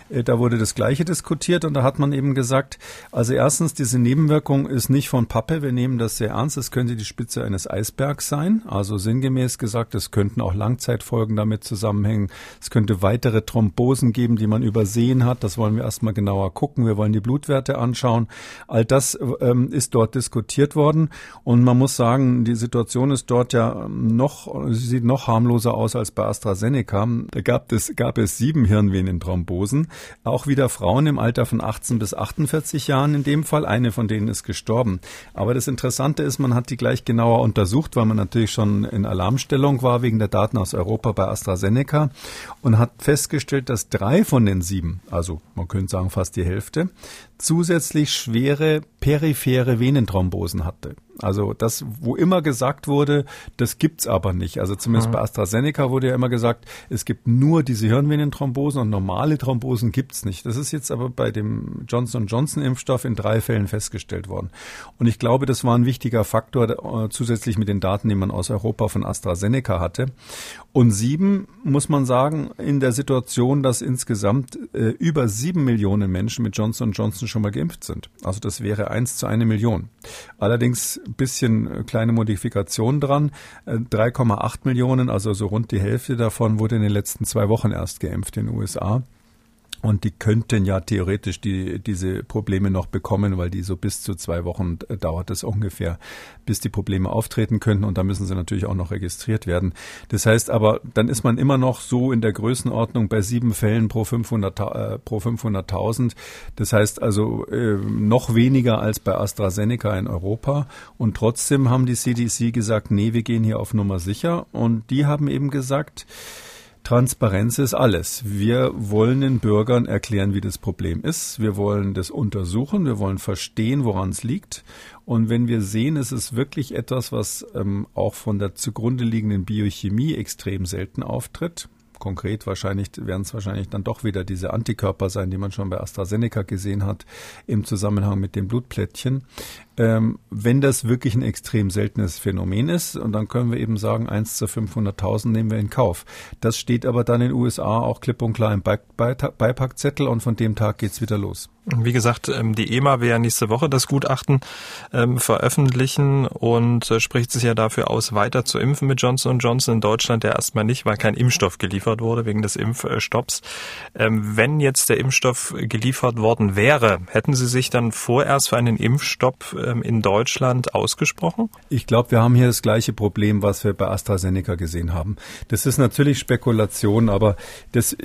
Äh, da wurde das Gleiche diskutiert und da hat man eben gesagt, also erstens, diese Nebenwirkung ist nicht von Pappe. Wir nehmen das sehr ernst. Es könnte die Spitze eines Eisbergs sein. Also sinngemäß gesagt, es könnten auch Langzeitfolgen damit zusammenhängen. Es könnte weitere Thrombosen geben, die man übersehen hat. Das wollen wir erstmal genauer gucken. Wir wollen die Blutwerte anschauen. All das ähm, ist dort diskutiert worden. Und man muss sagen, die Situation ist dort ja noch, sie sieht noch harmloser aus als bei AstraZeneca. Da gab es, gab es sieben Hirnvenenthrombosen. Auch wieder Frauen im Alter von 18 bis 48 Jahren in dem Fall. Eine von denen ist gestorben. Aber das Interessante ist, man hat die gleich genauer untersucht, weil man natürlich schon in Alarmstellung war wegen der Daten aus Europa bei AstraZeneca und hat festgestellt, dass drei von den sieben, also also man könnte sagen fast die Hälfte, zusätzlich schwere periphere Venenthrombosen hatte. Also das, wo immer gesagt wurde, das gibt's aber nicht. Also zumindest mhm. bei AstraZeneca wurde ja immer gesagt, es gibt nur diese Hirnvenenthrombosen und normale Thrombosen gibt's nicht. Das ist jetzt aber bei dem Johnson Johnson Impfstoff in drei Fällen festgestellt worden. Und ich glaube, das war ein wichtiger Faktor äh, zusätzlich mit den Daten, die man aus Europa von AstraZeneca hatte. Und sieben muss man sagen, in der Situation, dass insgesamt äh, über sieben Millionen Menschen mit Johnson Johnson schon mal geimpft sind. Also das wäre eins zu eine Million. Allerdings ein bisschen äh, kleine Modifikation dran. 3,8 äh, Millionen, also so rund die Hälfte davon wurde in den letzten zwei Wochen erst geimpft in den USA. Und die könnten ja theoretisch die, diese Probleme noch bekommen, weil die so bis zu zwei Wochen äh, dauert es ungefähr, bis die Probleme auftreten könnten. Und da müssen sie natürlich auch noch registriert werden. Das heißt aber, dann ist man immer noch so in der Größenordnung bei sieben Fällen pro 500, äh, pro 500.000. Das heißt also äh, noch weniger als bei AstraZeneca in Europa. Und trotzdem haben die CDC gesagt, nee, wir gehen hier auf Nummer sicher. Und die haben eben gesagt, Transparenz ist alles. Wir wollen den Bürgern erklären, wie das Problem ist. Wir wollen das untersuchen. Wir wollen verstehen, woran es liegt. Und wenn wir sehen, es ist wirklich etwas, was ähm, auch von der zugrunde liegenden Biochemie extrem selten auftritt, konkret wahrscheinlich werden es wahrscheinlich dann doch wieder diese Antikörper sein, die man schon bei AstraZeneca gesehen hat im Zusammenhang mit den Blutplättchen. Ähm, wenn das wirklich ein extrem seltenes Phänomen ist, und dann können wir eben sagen, 1 zu 500.000 nehmen wir in Kauf. Das steht aber dann in den USA auch klipp und klar im Beipackzettel und von dem Tag geht's wieder los. Wie gesagt, ähm, die EMA will ja nächste Woche das Gutachten ähm, veröffentlichen und äh, spricht sich ja dafür aus, weiter zu impfen mit Johnson Johnson. In Deutschland ja erstmal nicht, weil kein Impfstoff geliefert wurde wegen des Impfstopps. Ähm, wenn jetzt der Impfstoff geliefert worden wäre, hätten Sie sich dann vorerst für einen Impfstopp in Deutschland ausgesprochen? Ich glaube, wir haben hier das gleiche Problem, was wir bei AstraZeneca gesehen haben. Das ist natürlich Spekulation, aber das äh,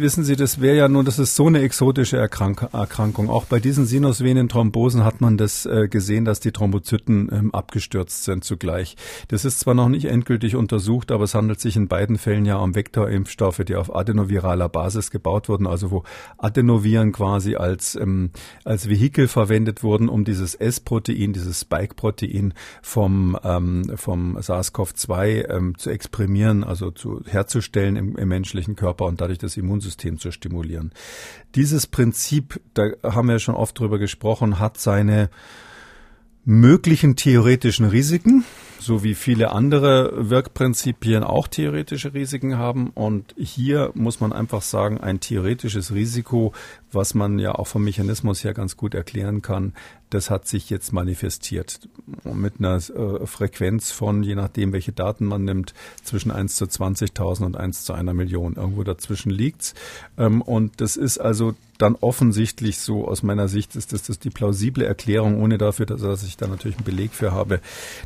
wissen Sie, das wäre ja nur, das ist so eine exotische Erkrankung Erkrankung. Auch bei diesen Sinusvenenthrombosen hat man das äh, gesehen, dass die Thrombozyten ähm, abgestürzt sind zugleich. Das ist zwar noch nicht endgültig untersucht, aber es handelt sich in beiden Fällen ja um Vektorimpfstoffe, die auf adenoviraler Basis gebaut wurden, also wo Adenoviren quasi als, ähm, als Vehikel verwendet wurden, um dieses S-Protein, dieses Spike-Protein vom, ähm, vom SARS-CoV-2 ähm, zu exprimieren, also zu, herzustellen im, im menschlichen Körper und dadurch das Immunsystem zu stimulieren. Dieses Prinzip, da haben wir schon oft drüber gesprochen, hat seine möglichen theoretischen Risiken, so wie viele andere Wirkprinzipien auch theoretische Risiken haben. Und hier muss man einfach sagen, ein theoretisches Risiko, was man ja auch vom Mechanismus her ganz gut erklären kann, das hat sich jetzt manifestiert mit einer äh, Frequenz von, je nachdem, welche Daten man nimmt, zwischen 1 zu 20.000 und 1 zu einer Million. Irgendwo dazwischen liegt's. Ähm, und das ist also dann offensichtlich so, aus meiner Sicht ist das, das die plausible Erklärung, ohne dafür, dass, dass ich da natürlich einen Beleg für habe.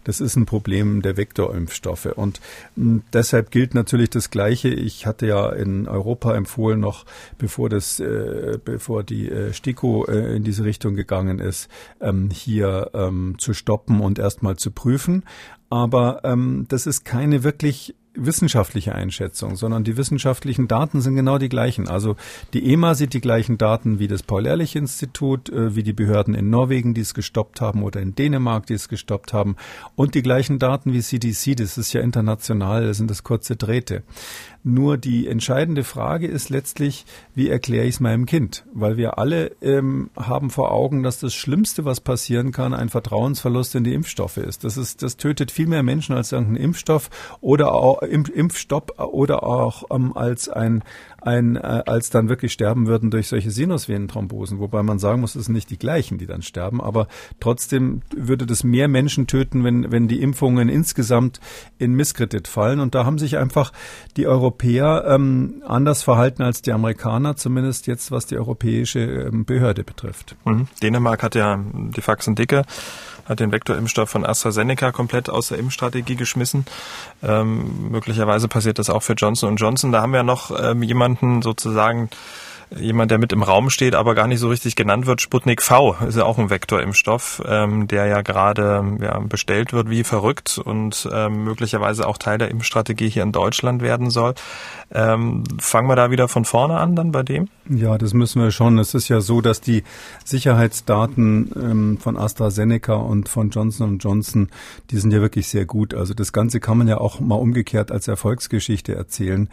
Das ist ein Problem der Vektorimpfstoffe. Und mh, deshalb gilt natürlich das Gleiche. Ich hatte ja in Europa empfohlen, noch bevor das, äh, bevor die äh, STIKO äh, in diese Richtung gegangen ist, ähm, hier ähm, zu stoppen und erstmal zu prüfen. Aber ähm, das ist keine wirklich wissenschaftliche Einschätzung, sondern die wissenschaftlichen Daten sind genau die gleichen. Also die EMA sieht die gleichen Daten wie das Paul-Ehrlich-Institut, äh, wie die Behörden in Norwegen, die es gestoppt haben, oder in Dänemark, die es gestoppt haben, und die gleichen Daten wie CDC. Das ist ja international, das sind das kurze Drähte. Nur die entscheidende Frage ist letztlich, wie erkläre ich es meinem Kind? Weil wir alle ähm, haben vor Augen, dass das Schlimmste, was passieren kann, ein Vertrauensverlust in die Impfstoffe ist. Das ist, das tötet viel mehr Menschen als irgendein Impfstoff oder auch Impfstopp oder auch ähm, als ein ein, äh, als dann wirklich sterben würden durch solche Sinusvenenthrombosen. Wobei man sagen muss, es sind nicht die gleichen, die dann sterben, aber trotzdem würde das mehr Menschen töten, wenn, wenn die Impfungen insgesamt in Misskredit fallen. Und da haben sich einfach die Europäer ähm, anders verhalten als die Amerikaner, zumindest jetzt was die europäische ähm, Behörde betrifft. Mhm. Dänemark hat ja die Faxen dicke hat den Vektorimpfstoff von AstraZeneca komplett aus der Impfstrategie geschmissen. Ähm, möglicherweise passiert das auch für Johnson Johnson. Da haben wir noch ähm, jemanden sozusagen, jemand, der mit im Raum steht, aber gar nicht so richtig genannt wird. Sputnik V ist ja auch ein Vektorimpfstoff, ähm, der ja gerade ja, bestellt wird wie verrückt und ähm, möglicherweise auch Teil der Impfstrategie hier in Deutschland werden soll. Ähm, fangen wir da wieder von vorne an dann bei dem? Ja, das müssen wir schon. Es ist ja so, dass die Sicherheitsdaten ähm, von AstraZeneca und von Johnson Johnson, die sind ja wirklich sehr gut. Also das Ganze kann man ja auch mal umgekehrt als Erfolgsgeschichte erzählen,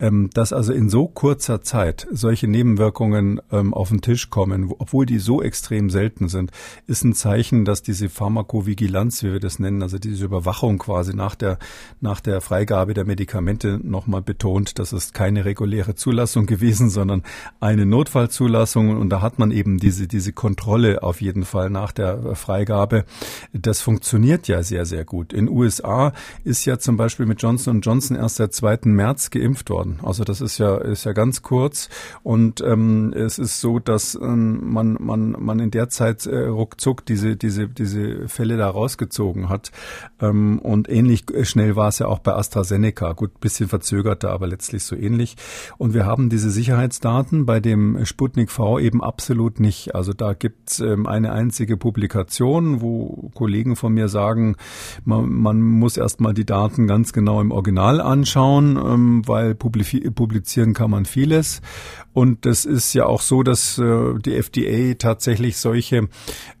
ähm, dass also in so kurzer Zeit solche Nebenwirkungen ähm, auf den Tisch kommen, obwohl die so extrem selten sind, ist ein Zeichen, dass diese Pharmakovigilanz, wie wir das nennen, also diese Überwachung quasi nach der nach der Freigabe der Medikamente nochmal betont, das ist keine reguläre Zulassung *laughs* gewesen, sondern eine Notfallzulassung und da hat man eben diese, diese Kontrolle auf jeden Fall nach der Freigabe. Das funktioniert ja sehr, sehr gut. In USA ist ja zum Beispiel mit Johnson Johnson erst seit 2. März geimpft worden. Also das ist ja, ist ja ganz kurz und ähm, es ist so, dass ähm, man, man, man in der Zeit äh, ruckzuck diese, diese, diese Fälle da rausgezogen hat. Ähm, und ähnlich schnell war es ja auch bei AstraZeneca. Gut, bisschen verzögerter, aber letztlich so ähnlich. Und wir haben diese Sicherheitsdaten bei dem Sputnik V eben absolut nicht. Also da gibt's ähm, eine einzige Publikation, wo Kollegen von mir sagen, man, man muss erstmal die Daten ganz genau im Original anschauen, ähm, weil publizieren kann man vieles. Und das ist ja auch so, dass äh, die FDA tatsächlich solche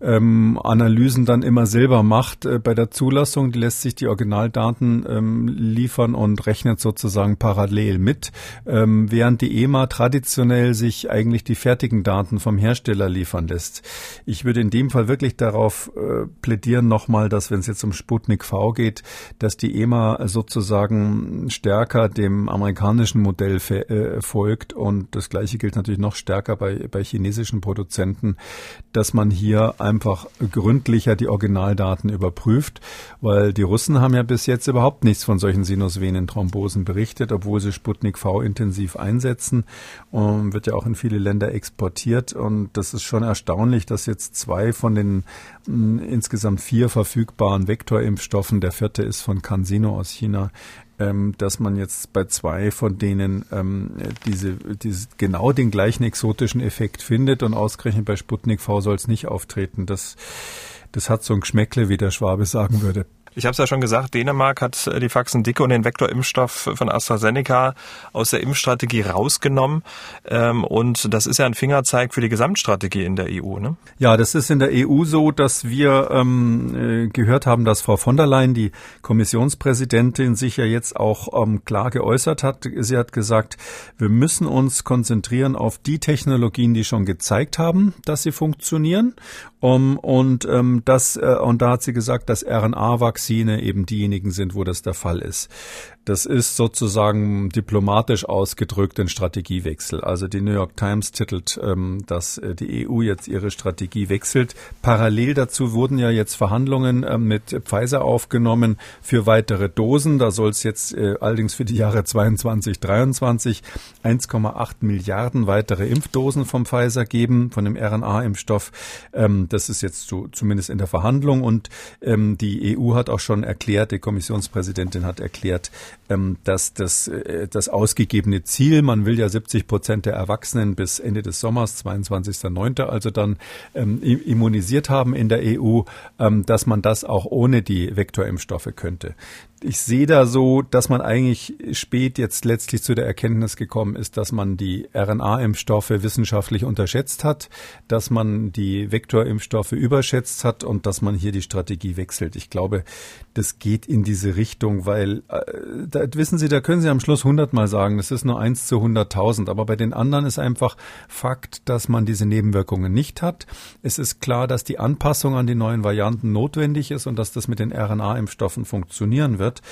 ähm, Analysen dann immer selber macht äh, bei der Zulassung. Die lässt sich die Originaldaten ähm, liefern und rechnet sozusagen parallel mit, ähm, während die EMA traditionell sich eigentlich die fertigen Daten vom Hersteller liefern lässt. Ich würde in dem Fall wirklich darauf äh, plädieren nochmal, dass wenn es jetzt um Sputnik V geht, dass die EMA sozusagen stärker dem amerikanischen Modell äh, folgt und das Gleiche gilt natürlich noch stärker bei, bei chinesischen Produzenten, dass man hier einfach gründlicher die Originaldaten überprüft, weil die Russen haben ja bis jetzt überhaupt nichts von solchen Sinusvenenthrombosen berichtet, obwohl sie Sputnik V intensiv einsetzen und wird ja auch in viele Länder exportiert. Und das ist schon erstaunlich, dass jetzt zwei von den mh, insgesamt vier verfügbaren Vektorimpfstoffen, der vierte ist von CanSino aus China, ähm, dass man jetzt bei zwei von denen ähm, diese, diese genau den gleichen exotischen Effekt findet und ausgerechnet bei Sputnik V soll es nicht auftreten. Das, das hat so ein Geschmäckle, wie der Schwabe sagen würde. Ich habe es ja schon gesagt, Dänemark hat äh, die Faxen dicke und den Vektorimpfstoff von AstraZeneca aus der Impfstrategie rausgenommen. Ähm, und das ist ja ein Fingerzeig für die Gesamtstrategie in der EU. Ne? Ja, das ist in der EU so, dass wir ähm, äh, gehört haben, dass Frau von der Leyen, die Kommissionspräsidentin, sich ja jetzt auch ähm, klar geäußert hat. Sie hat gesagt, wir müssen uns konzentrieren auf die Technologien, die schon gezeigt haben, dass sie funktionieren. Um, und ähm, das äh, und da hat sie gesagt, dass RNA-Vakzine eben diejenigen sind, wo das der Fall ist. Das ist sozusagen diplomatisch ausgedrückt ein Strategiewechsel. Also die New York Times titelt, ähm, dass äh, die EU jetzt ihre Strategie wechselt. Parallel dazu wurden ja jetzt Verhandlungen äh, mit Pfizer aufgenommen für weitere Dosen. Da soll es jetzt äh, allerdings für die Jahre 22, 23 1,8 Milliarden weitere Impfdosen vom Pfizer geben, von dem RNA-Impfstoff. Ähm, das ist jetzt so, zumindest in der Verhandlung. Und ähm, die EU hat auch schon erklärt, die Kommissionspräsidentin hat erklärt, ähm, dass das, äh, das ausgegebene Ziel, man will ja 70 Prozent der Erwachsenen bis Ende des Sommers, 22.09., also dann ähm, immunisiert haben in der EU, ähm, dass man das auch ohne die Vektorimpfstoffe könnte ich sehe da so, dass man eigentlich spät jetzt letztlich zu der Erkenntnis gekommen ist, dass man die RNA-Impfstoffe wissenschaftlich unterschätzt hat, dass man die Vektorimpfstoffe überschätzt hat und dass man hier die Strategie wechselt. Ich glaube, das geht in diese Richtung, weil, äh, da, wissen Sie, da können Sie am Schluss hundertmal sagen, das ist nur eins zu hunderttausend, aber bei den anderen ist einfach Fakt, dass man diese Nebenwirkungen nicht hat. Es ist klar, dass die Anpassung an die neuen Varianten notwendig ist und dass das mit den RNA-Impfstoffen funktionieren wird wird.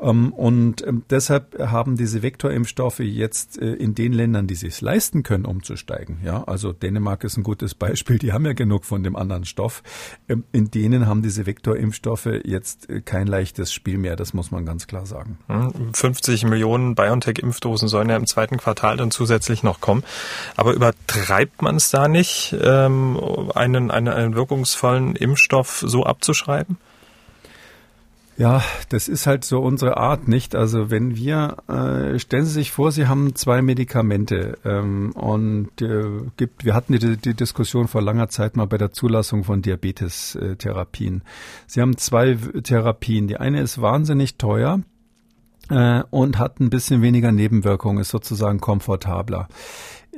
Ähm, und ähm, deshalb haben diese Vektorimpfstoffe jetzt äh, in den Ländern, die sich leisten können, umzusteigen. Ja, also Dänemark ist ein gutes *laughs* Beispiel. Die haben ja genug von dem anderen Stoff. Ähm, in denen haben diese Vektorimpfstoffe jetzt äh, kein leichtes Spiel mehr. Das muss man ganz klar sagen. 50 hm, Millionen BioNTech-Impfdosen sollen ja im zweiten Quartal dann zusätzlich noch kommen. Aber übertreibt man es da nicht, einen, einen, einen wirkungsvollen Impfstoff so abzuschreiben? Ja, das ist halt so unsere Art, nicht? Also wenn wir, äh, stellen Sie sich vor, Sie haben zwei Medikamente ähm, und äh, gibt, wir hatten die, die Diskussion vor langer Zeit mal bei der Zulassung von Diabetestherapien. Sie haben zwei Therapien. Die eine ist wahnsinnig teuer äh, und hat ein bisschen weniger Nebenwirkungen, ist sozusagen komfortabler.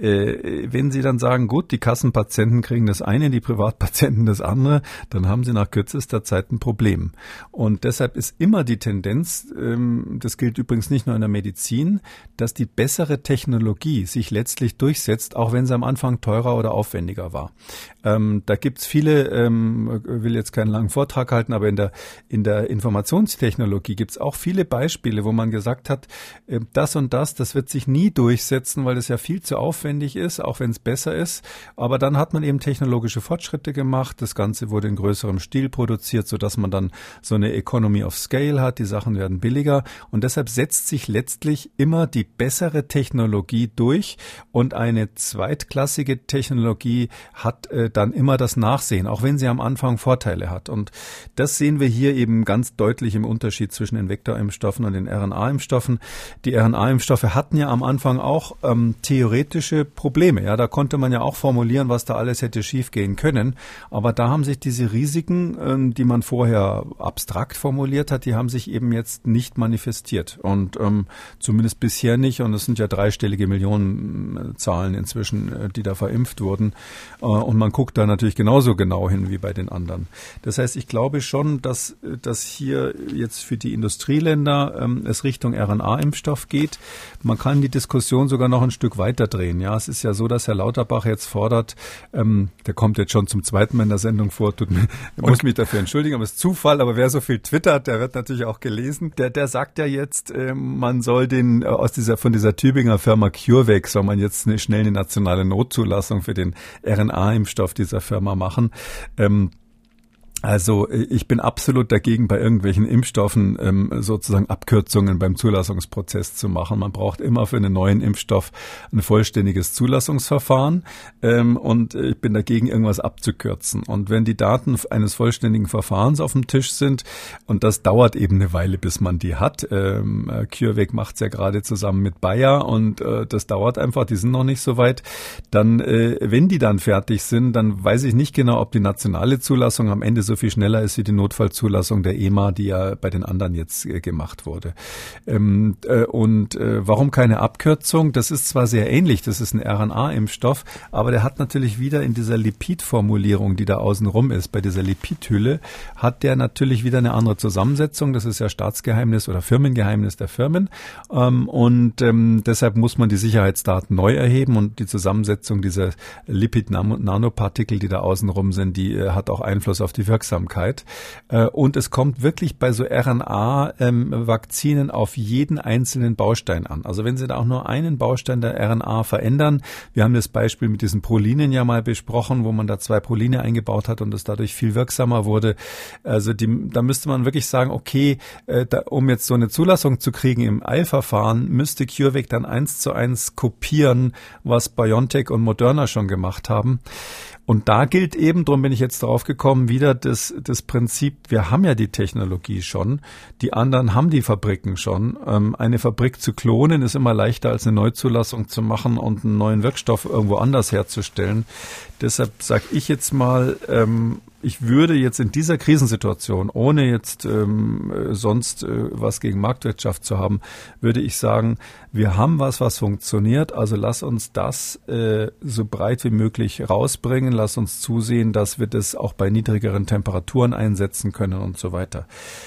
Äh, wenn Sie dann sagen, gut, die Kassenpatienten kriegen das eine, die Privatpatienten das andere, dann haben Sie nach kürzester Zeit ein Problem. Und deshalb ist immer die Tendenz, ähm, das gilt übrigens nicht nur in der Medizin, dass die bessere Technologie sich letztlich durchsetzt, auch wenn sie am Anfang teurer oder aufwendiger war. Ähm, da gibt's viele, ähm, will jetzt keinen langen Vortrag halten, aber in der, in der Informationstechnologie gibt's auch viele Beispiele, wo man gesagt hat, äh, das und das, das wird sich nie durchsetzen, weil das ja viel zu aufwendig aufwendig ist, auch wenn es besser ist. Aber dann hat man eben technologische Fortschritte gemacht. Das Ganze wurde in größerem Stil produziert, sodass man dann so eine Economy of Scale hat. Die Sachen werden billiger. Und deshalb setzt sich letztlich immer die bessere Technologie durch. Und eine zweitklassige Technologie hat äh, dann immer das Nachsehen, auch wenn sie am Anfang Vorteile hat. Und das sehen wir hier eben ganz deutlich im Unterschied zwischen den Vektorimpfstoffen und den RNA-Impfstoffen. Die RNA-Impfstoffe hatten ja am Anfang auch ähm, theoretische technische Probleme. Ja, da konnte man ja auch formulieren, was da alles hätte schiefgehen können. Aber da haben sich diese Risiken, ähm, die man vorher abstrakt formuliert hat, die haben sich eben jetzt nicht manifestiert. Und ähm, zumindest bisher nicht. Und es sind ja dreistellige Millionenzahlen inzwischen, äh, die da verimpft wurden. Äh, und man guckt da natürlich genauso genau hin wie bei den anderen. Das heißt, ich glaube schon, dass, dass hier jetzt für die Industrieländer ähm, es Richtung RNA-Impfstoff geht. Man kann die Diskussion sogar noch ein Stück weiter drehen. Ja, es ist ja so, dass Herr Lauterbach jetzt fordert, ähm, der kommt jetzt schon zum zweiten Mal in der Sendung vor, tut mir, *laughs* muss mich dafür entschuldigen, aber es ist Zufall, aber wer so viel twittert, der wird natürlich auch gelesen. Der, der sagt ja jetzt, äh, man soll den äh, aus dieser von dieser Tübinger Firma CureVac soll man jetzt eine, schnell eine nationale Notzulassung für den RNA-Impfstoff dieser Firma machen. Ähm, Also ich bin absolut dagegen, bei irgendwelchen Impfstoffen ähm, sozusagen Abkürzungen beim Zulassungsprozess zu machen. Man braucht immer für einen neuen Impfstoff ein vollständiges Zulassungsverfahren ähm, und ich bin dagegen, irgendwas abzukürzen. Und wenn die Daten eines vollständigen Verfahrens auf dem Tisch sind, und das dauert eben eine Weile, bis man die hat. Ähm, CureVac macht es ja gerade zusammen mit Bayer und äh, das dauert einfach, die sind noch nicht so weit. Dann, äh, wenn die dann fertig sind, dann weiß ich nicht genau, ob die nationale Zulassung am Ende so viel schneller ist wie die Notfallzulassung der EMA, die ja bei den anderen jetzt äh, gemacht wurde. Ähm, äh, und äh, warum keine Abkürzung? Das ist zwar sehr ähnlich, das ist ein RNA-Impfstoff, aber der hat natürlich wieder in dieser Lipidformulierung, die da außen rum ist, bei dieser Lipidhülle, hat der natürlich wieder eine andere Zusammensetzung. Das ist ja Staatsgeheimnis oder Firmengeheimnis der Firmen. Ähm, und ähm, deshalb muss man die Sicherheitsdaten neu erheben und die Zusammensetzung dieser Lipid-Nanopartikel, die da außen rum sind, die hat auch Einfluss auf die Wirksamkeit. Äh, und es kommt wirklich bei so RNA-Vakzinen ähm, auf jeden einzelnen Baustein an. Also wenn Sie da auch nur einen Baustein der RNA verändern, wir haben das Beispiel mit diesen Prolinen ja mal besprochen, wo man da zwei Proline eingebaut hat und es dadurch viel wirksamer wurde. Also die, da müsste man wirklich sagen, okay, äh, da, um jetzt so eine Zulassung zu kriegen im Eilverfahren, müsste CureVac dann eins zu eins kopieren, was BioNTech und Moderna schon gemacht haben. Und da gilt eben, darum bin ich jetzt drauf gekommen, wieder das, das Prinzip, wir haben ja die Technologie schon, die anderen haben die Fabriken schon. Ähm, eine Fabrik zu klonen ist immer leichter als eine Neuzulassung zu machen und einen neuen Wirkstoff irgendwo anders herzustellen. Deshalb sage ich jetzt mal, ähm, ich würde jetzt in dieser Krisensituation, ohne jetzt ähm, sonst äh, was gegen Marktwirtschaft zu haben, würde ich sagen, wir haben was, was funktioniert. Also lass uns das äh, so breit wie möglich rausbringen. Lass uns zusehen, dass wir das auch bei niedrigeren Temperaturen einsetzen können und so weiter.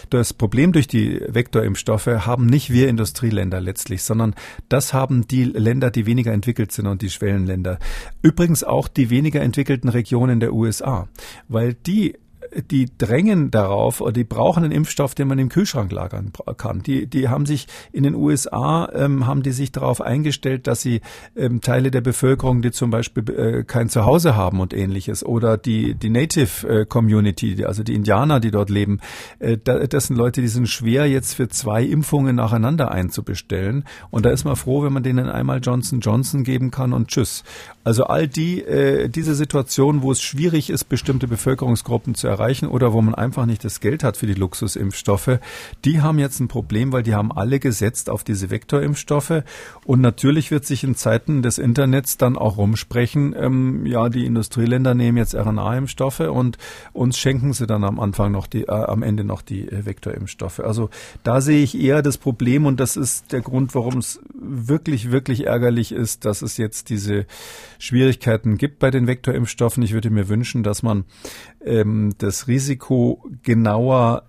Das Problem durch die Vektorimpfstoffe haben nicht wir Industrieländer letztlich, sondern das haben die Länder, die weniger entwickelt sind und die Schwellenländer. Übrigens auch die weniger entwickelten Regionen der USA, weil die die drängen darauf oder die brauchen einen Impfstoff, den man im Kühlschrank lagern kann. Die, die haben sich in den USA ähm, haben die sich darauf eingestellt, dass sie ähm, Teile der Bevölkerung, die zum Beispiel äh, kein Zuhause haben und ähnliches, oder die die Native äh, Community, also die Indianer, die dort leben, äh, das sind Leute, die sind schwer jetzt für zwei Impfungen nacheinander einzubestellen. Und da ist man froh, wenn man denen einmal Johnson Johnson geben kann und tschüss. Also all die äh, diese Situation, wo es schwierig ist, bestimmte Bevölkerungsgruppen zu erreichen oder wo man einfach nicht das Geld hat für die Luxusimpfstoffe, die haben jetzt ein Problem, weil die haben alle gesetzt auf diese Vektorimpfstoffe. Und natürlich wird sich in Zeiten des Internets dann auch rumsprechen, ähm, ja, die Industrieländer nehmen jetzt RNA-Impfstoffe und uns schenken sie dann am Anfang noch die, äh, am Ende noch die äh, Vektorimpfstoffe. Also da sehe ich eher das Problem und das ist der Grund, warum es wirklich, wirklich ärgerlich ist, dass es jetzt diese Schwierigkeiten gibt bei den Vektorimpfstoffen. Ich würde mir wünschen, dass man ähm, das Risiko genauer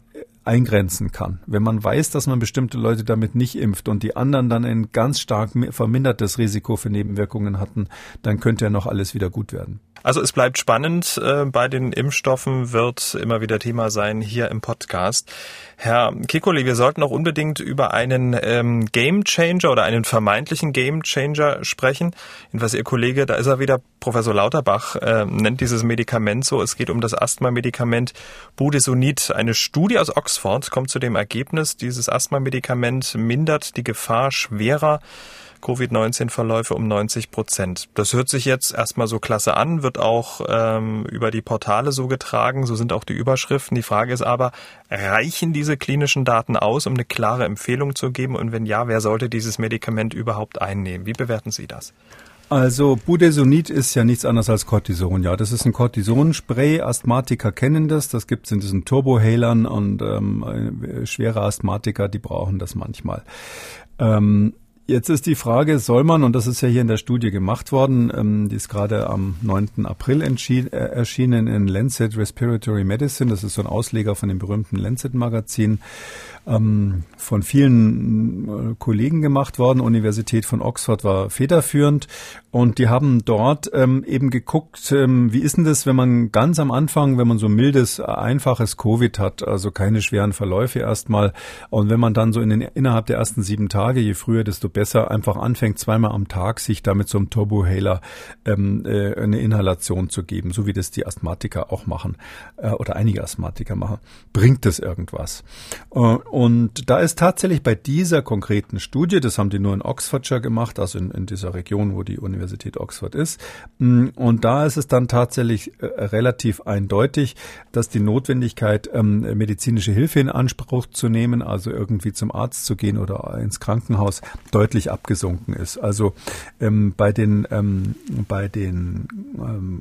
eingrenzen kann. Wenn man weiß, dass man bestimmte Leute damit nicht impft und die anderen dann ein ganz stark vermindertes Risiko für Nebenwirkungen hatten, dann könnte ja noch alles wieder gut werden. Also es bleibt spannend. Äh, bei den Impfstoffen wird immer wieder Thema sein hier im Podcast. Herr Kikoli, wir sollten auch unbedingt über einen ähm, Game Changer oder einen vermeintlichen Game Changer sprechen. Was Ihr Kollege, da ist er wieder, Professor Lauterbach, äh, nennt dieses Medikament so. Es geht um das Asthma-Medikament Budesonid. Eine Studie aus Oxford kommt zu dem Ergebnis, dieses Asthma-Medikament mindert die Gefahr schwerer Covid-19-Verläufe um 90 Prozent. Das hört sich jetzt erstmal so klasse an, wird auch ähm, über die Portale so getragen, so sind auch die Überschriften. Die Frage ist aber, reichen diese klinischen Daten aus, um eine klare Empfehlung zu geben? Und wenn ja, wer sollte dieses Medikament überhaupt einnehmen? Wie bewerten Sie das? Also Budesonid ist ja nichts anderes als Cortison. Ja, das ist ein Cortisonspray. Asthmatiker kennen das. Das gibt es in diesen Turbohalern und ähm, schwere Asthmatiker, die brauchen das manchmal. Ähm, Jetzt ist die Frage, soll man, und das ist ja hier in der Studie gemacht worden, ähm, die ist gerade am 9. April äh, erschienen in Lancet Respiratory Medicine, das ist so ein Ausleger von dem berühmten Lancet-Magazin, ähm, von vielen äh, Kollegen gemacht worden. Universität von Oxford war federführend und die haben dort ähm, eben geguckt, ähm, wie ist denn das, wenn man ganz am Anfang, wenn man so mildes, einfaches Covid hat, also keine schweren Verläufe erstmal und wenn man dann so in den, innerhalb der ersten sieben Tage, je früher, desto besser, einfach anfängt, zweimal am Tag sich damit so einem Turbohaler ähm, äh, eine Inhalation zu geben, so wie das die Asthmatiker auch machen äh, oder einige Asthmatiker machen. Bringt das irgendwas? Äh, und da ist tatsächlich bei dieser konkreten Studie, das haben die nur in Oxfordshire gemacht, also in, in dieser Region, wo die Universität Oxford ist, mm, und da ist es dann tatsächlich äh, relativ eindeutig, dass die Notwendigkeit, ähm, medizinische Hilfe in Anspruch zu nehmen, also irgendwie zum Arzt zu gehen oder ins Krankenhaus, deutlich abgesunken ist. Also ähm, bei den ähm, bei den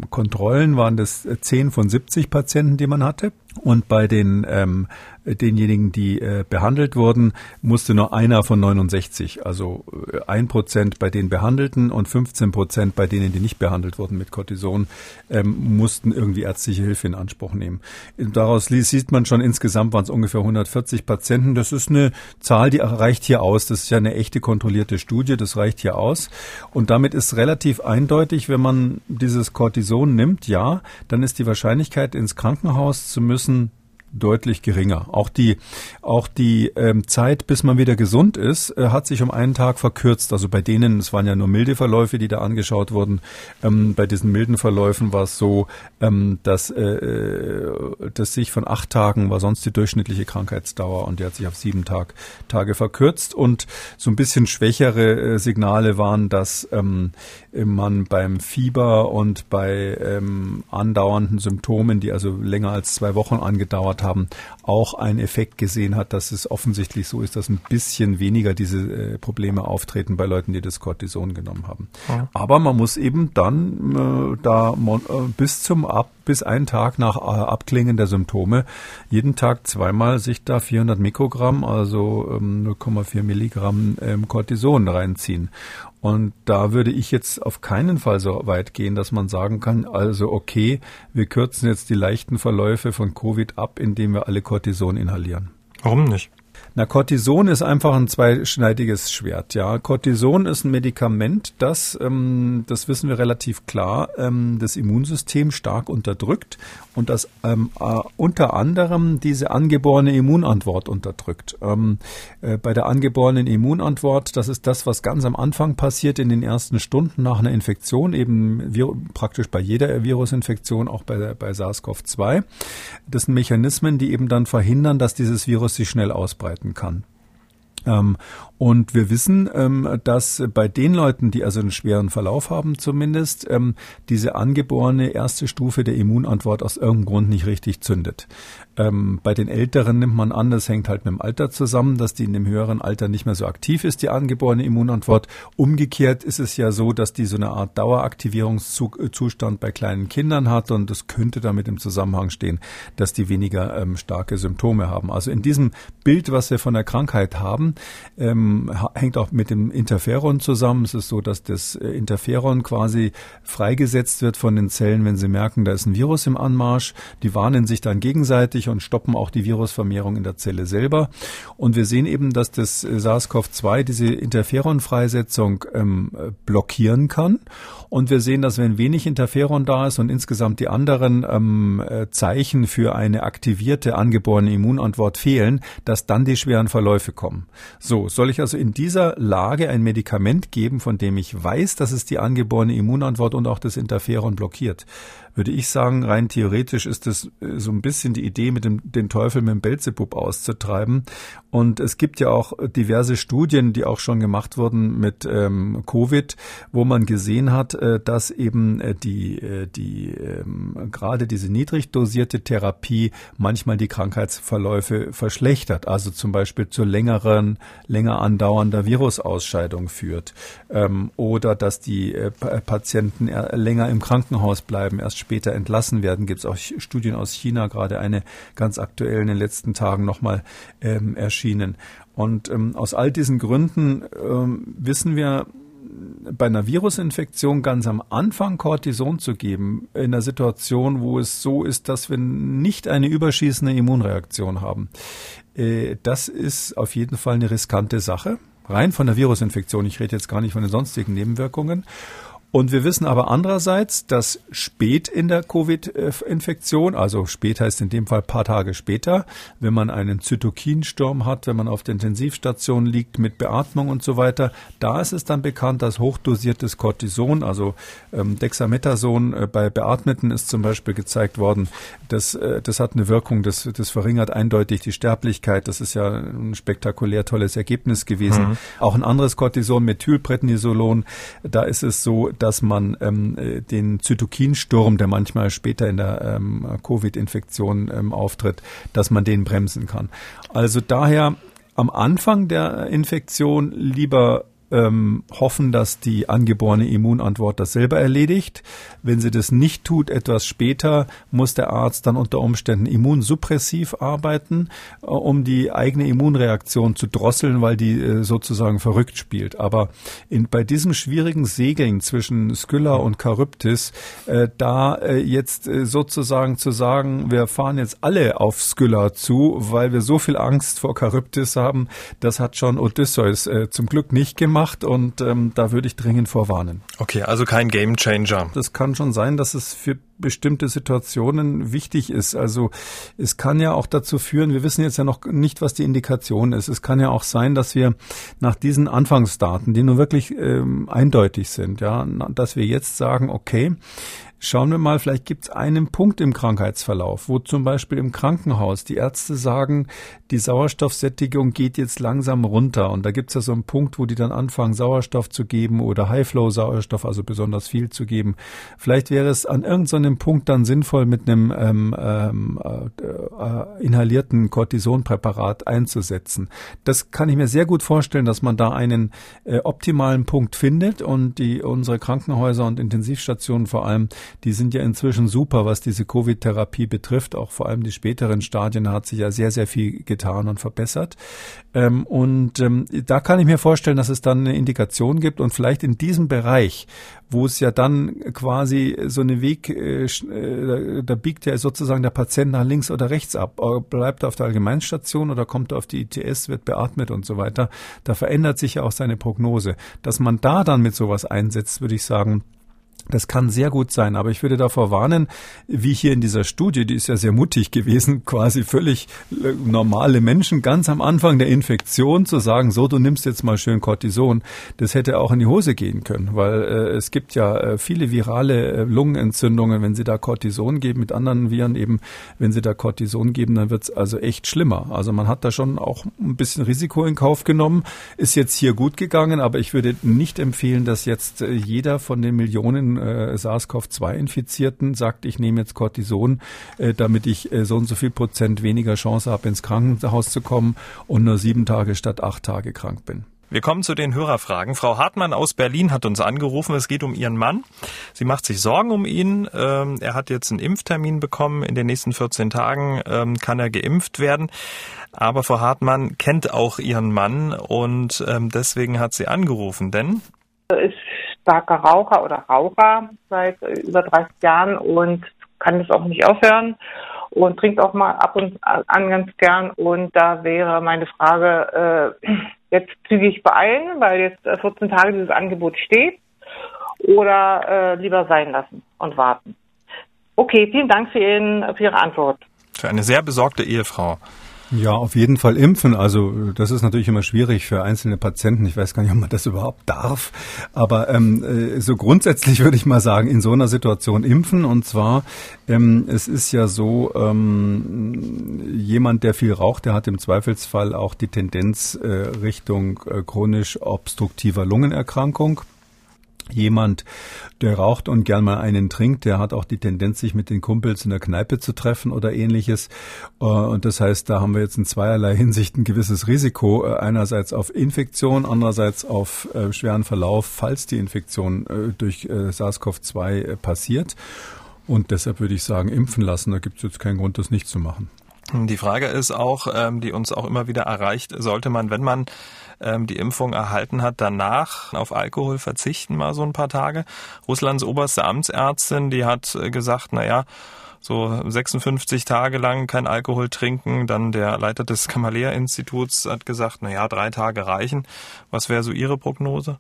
Kontrollen waren das 10 von 70 Patienten, die man hatte. Und bei den ähm, denjenigen, die äh, behandelt wurden, musste nur einer von 69, also äh, ein Prozent bei den Behandelten und 15 Prozent bei denen, die nicht behandelt wurden mit Cortison, ähm, mussten irgendwie ärztliche Hilfe in Anspruch nehmen. Daraus sieht man schon, insgesamt waren es ungefähr 140 Patienten. Das ist eine Zahl, die reicht hier aus. Das ist ja eine echte kontrollierte Studie, das reicht hier aus. Und damit ist relativ eindeutig, wenn man dieses Cortison nimmt, ja, dann ist die Wahrscheinlichkeit, ins Krankenhaus zu müssen, ganzen deutlich geringer. Auch die, auch die ähm, Zeit, bis man wieder gesund ist, äh, hat sich um einen Tag verkürzt. Also bei denen, es waren ja nur milde Verläufe, die da angeschaut wurden. Ähm, bei diesen milden Verläufen war es so, ähm, dass äh, äh, das sich von acht Tagen war sonst die durchschnittliche Krankheitsdauer und die hat sich auf sieben Tag, Tage verkürzt. Und so ein bisschen schwächere äh, Signale waren, dass ähm, man beim Fieber und bei ähm, andauernden Symptomen, die also länger als zwei Wochen angedauert angeschaut haben, auch einen Effekt gesehen hat, dass es offensichtlich so ist, dass ein bisschen weniger diese äh, Probleme auftreten bei Leuten, die das Cortison genommen haben. Ja. Aber man muss eben dann äh, da äh, bis zum Ab bis einen Tag nach äh, Abklingen der Symptome jeden Tag zweimal sich da 400 Mikrogramm, also ähm, 0,4 Milligramm ähm, Cortison reinziehen. Und da würde ich jetzt auf keinen Fall so weit gehen, dass man sagen kann, also okay, wir kürzen jetzt die leichten Verläufe von Covid ab, indem wir alle Cortison inhalieren. Warum nicht? Na, Cortison ist einfach ein zweischneidiges Schwert. Ja, Cortison ist ein Medikament, das, ähm, das wissen wir relativ klar, ähm, das Immunsystem stark unterdrückt und das ähm, äh, unter anderem diese angeborene Immunantwort unterdrückt. Ähm, äh, bei der angeborenen Immunantwort, das ist das, was ganz am Anfang passiert in den ersten Stunden nach einer Infektion, eben vir praktisch bei jeder Virusinfektion, auch bei, bei SARS-CoV-2. Das sind Mechanismen, die eben dann verhindern, dass dieses Virus sich schnell ausbreitet arbeiten kann. Ähm, und wir wissen, ähm, dass bei den Leuten, die also einen schweren Verlauf haben zumindest, ähm, diese angeborene erste Stufe der Immunantwort aus irgendeinem Grund nicht richtig zündet. Ähm, bei den Älteren nimmt man an, das hängt halt mit dem Alter zusammen, dass die in dem höheren Alter nicht mehr so aktiv ist, die angeborene Immunantwort. Umgekehrt ist es ja so, dass die so eine Art Daueraktivierungszustand bei kleinen Kindern hat und das könnte damit im Zusammenhang stehen, dass die weniger starke Symptome haben. Also in diesem Bild, was wir von der Krankheit haben, ähm, hängt auch mit dem Interferon zusammen. Es ist so, dass das äh, Interferon quasi freigesetzt wird von den Zellen, wenn sie merken, da ist ein Virus im Anmarsch. Die warnen sich dann gegenseitig und stoppen auch die Virusvermehrung in der Zelle selber. Und wir sehen eben, dass das äh, SARS-CoV-2 diese Interferon-Freisetzung ähm, blockieren kann. Und wir sehen, dass wenn wenig Interferon da ist und insgesamt die anderen ähm, äh, Zeichen für eine aktivierte angeborene Immunantwort fehlen, dass dann die schweren Verläufe kommen. So, soll ich also in dieser Lage ein Medikament geben, von dem ich weiß, dass es die angeborene Immunantwort und auch das Interferon blockiert? Würde ich sagen, rein theoretisch ist es äh, so ein bisschen die Idee, mit dem, den Teufel mit dem Belzebub auszutreiben. Und es gibt ja auch diverse Studien, die auch schon gemacht wurden mit ähm, Covid, wo man gesehen hat, äh, dass eben äh, die, äh, die ähm, gerade diese niedrig dosierte Therapie manchmal die Krankheitsverläufe verschlechtert, also zum Beispiel zu längeren, länger andauernder Virusausscheidung führt. Ähm, oder dass die äh, Patienten länger im Krankenhaus bleiben, erst später entlassen werden. Gibt es auch Studien aus China, gerade eine ganz aktuell in den letzten Tagen nochmal ähm, erschienen. Und ähm, aus all diesen Gründen ähm, wissen wir, bei einer Virusinfektion ganz am Anfang Cortison zu geben, in einer Situation, wo es so ist, dass wir nicht eine überschießende Immunreaktion haben, äh, das ist auf jeden Fall eine riskante Sache. Rein von der Virusinfektion. Ich rede jetzt gar nicht von den sonstigen Nebenwirkungen. Und wir wissen aber andererseits, dass spät in der Covid-Infektion, also spät heißt in dem Fall paar Tage später, wenn man einen Zytokinsturm hat, wenn man auf der Intensivstation liegt mit Beatmung und so weiter, da ist es dann bekannt, dass hochdosiertes Cortison, also ähm, Dexamethason äh, bei Beatmeten ist zum Beispiel gezeigt worden, das, äh, das hat eine Wirkung, das, das verringert eindeutig die Sterblichkeit. Das ist ja ein spektakulär tolles Ergebnis gewesen. Mhm. Auch ein anderes Cortison, Methylprednisolon, da ist es so, dass man ähm, den Zytokinsturm, der manchmal später in der ähm, Covid-Infektion ähm, auftritt, dass man den bremsen kann. Also daher am Anfang der Infektion lieber ähm, hoffen, dass die angeborene Immunantwort das selber erledigt. Wenn sie das nicht tut, etwas später, muss der Arzt dann unter Umständen immunsuppressiv arbeiten, äh, um die eigene Immunreaktion zu drosseln, weil die äh, sozusagen verrückt spielt. Aber in, bei diesem schwierigen Segeln zwischen Skylla und Charybdis, äh, da äh, jetzt äh, sozusagen zu sagen, wir fahren jetzt alle auf Skylla zu, weil wir so viel Angst vor Charybdis haben, das hat schon Odysseus äh, zum Glück nicht gemacht gemacht und ähm, da würde ich dringend vorwarnen. Okay, also kein Game Changer. Das kann schon sein, dass es für bestimmte Situationen wichtig ist. Also es kann ja auch dazu führen, wir wissen jetzt ja noch nicht, was die Indikation ist. Es kann ja auch sein, dass wir nach diesen Anfangsdaten, die nun wirklich ähm, eindeutig sind, ja, dass wir jetzt sagen, okay, Schauen wir mal, vielleicht gibt es einen Punkt im Krankheitsverlauf, wo zum Beispiel im Krankenhaus die Ärzte sagen, die Sauerstoffsättigung geht jetzt langsam runter. Und da gibt es ja so einen Punkt, wo die dann anfangen, Sauerstoff zu geben oder High-Flow-Sauerstoff, also besonders viel zu geben. Vielleicht wäre es an irgendeinem Punkt dann sinnvoll, mit einem ähm, ähm, äh, äh, inhalierten Cortisonpräparat einzusetzen. Das kann ich mir sehr gut vorstellen, dass man da einen äh, optimalen Punkt findet und die unsere Krankenhäuser und Intensivstationen vor allem die sind ja inzwischen super, was diese Covid-Therapie betrifft. Auch vor allem die späteren Stadien hat sich ja sehr, sehr viel getan und verbessert. Ähm, und ähm, da kann ich mir vorstellen, dass es dann eine Indikation gibt und vielleicht in diesem Bereich, wo es ja dann quasi so eine Weg, äh, äh da biegt ja sozusagen der Patient nach links oder rechts ab. Äh, bleibt er auf der Allgemeinstation oder kommt er auf die ITS, wird beatmet und so weiter. Da verändert sich ja auch seine Prognose. Dass man da dann mit sowas einsetzt, würde ich sagen, das kann sehr gut sein, aber ich würde davor warnen, wie hier in dieser Studie, die ist ja sehr mutig gewesen, *laughs* quasi völlig äh, normale Menschen ganz am Anfang der Infektion zu sagen, so, du nimmst jetzt mal schön Cortison. Das hätte auch in die Hose gehen können, weil äh, es gibt ja äh, viele virale äh, Lungenentzündungen, wenn sie da Cortison geben, mit anderen Viren eben, wenn sie da Cortison geben, dann wird's also echt schlimmer. Also man hat da schon auch ein bisschen Risiko in Kauf genommen, ist jetzt hier gut gegangen, aber ich würde nicht empfehlen, dass jetzt äh, jeder von den Millionen äh, SARS-CoV-2-Infizierten sagt, ich nehme jetzt Cortison, äh, damit ich äh, so und so viel Prozent weniger Chance habe, ins Krankenhaus zu kommen und nur sieben Tage statt acht Tage krank bin. Wir kommen zu den Hörerfragen. Frau Hartmann aus Berlin hat uns angerufen. Es geht um ihren Mann. Sie macht sich Sorgen um ihn. Ähm, er hat jetzt einen Impftermin bekommen. In den nächsten 14 Tagen ähm, kann er geimpft werden. Aber Frau Hartmann kennt auch ihren Mann und ähm, deswegen hat sie angerufen, denn ist starker Raucher oder Raucher seit äh, über 30 Jahren und kann das auch nicht aufhören und trinkt auch mal ab und an ganz gern. Und da wäre meine Frage, äh, jetzt zügig beeilen, weil jetzt 14 äh, Tage dieses Angebot steht oder äh, lieber sein lassen und warten. Okay, vielen Dank für, Ihren, für Ihre Antwort. Für eine sehr besorgte Ehefrau. Ja, auf jeden Fall impfen. Also das ist natürlich immer schwierig für einzelne Patienten. Ich weiß gar nicht, ob man das überhaupt darf. Aber ähm, äh, so grundsätzlich *laughs* würde ich mal sagen, in so einer Situation impfen. Und zwar, ähm, es ist ja so, ähm, jemand, der viel raucht, der hat im Zweifelsfall auch die Tendenz äh, Richtung äh, chronisch obstruktiver Lungenerkrankung. Jemand, der raucht und gern mal einen trinkt, der hat auch die Tendenz, sich mit den Kumpels in der Kneipe zu treffen oder ähnliches. Äh, und das heißt, da haben wir jetzt in zweierlei Hinsicht ein gewisses Risiko. Äh, einerseits auf Infektion, andererseits auf äh, schweren Verlauf, falls die Infektion durch SARS-CoV-2 passiert. Und deshalb würde ich sagen, impfen lassen. Da gibt es jetzt keinen Grund, das nicht zu machen. Die Frage ist auch, ähm, die uns auch immer wieder erreicht, sollte man, wenn man ähm, die Impfung erhalten hat, danach auf Alkohol verzichten, mal so ein paar Tage. Russlands oberste Amtsärztin, die hat äh, gesagt, na so 56 Tage lang kein Alkohol trinken. Dann der Leiter des Kamalea-Instituts hat gesagt, na drei Tage reichen. Was wäre so Ihre Prognose?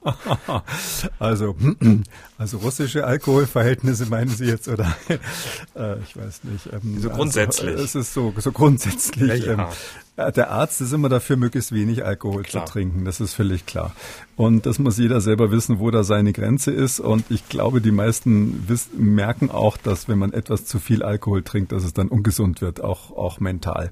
*laughs* also, *clears throat* also russische Alkoholverhältnisse meinen Sie jetzt oder? *laughs* äh, ich weiß nicht. Ähm, so grundsätzlich. Also, es ist so, so grundsätzlich. Ja, ja. Ähm, der Arzt ist immer dafür, möglichst wenig Alkohol klar. zu trinken. Das ist völlig klar. Und das muss jeder selber wissen, wo da seine Grenze ist. Und ich glaube, die meisten wissen, merken auch, dass wenn man etwas zu viel Alkohol trinkt, dass es dann ungesund wird, auch, auch mental.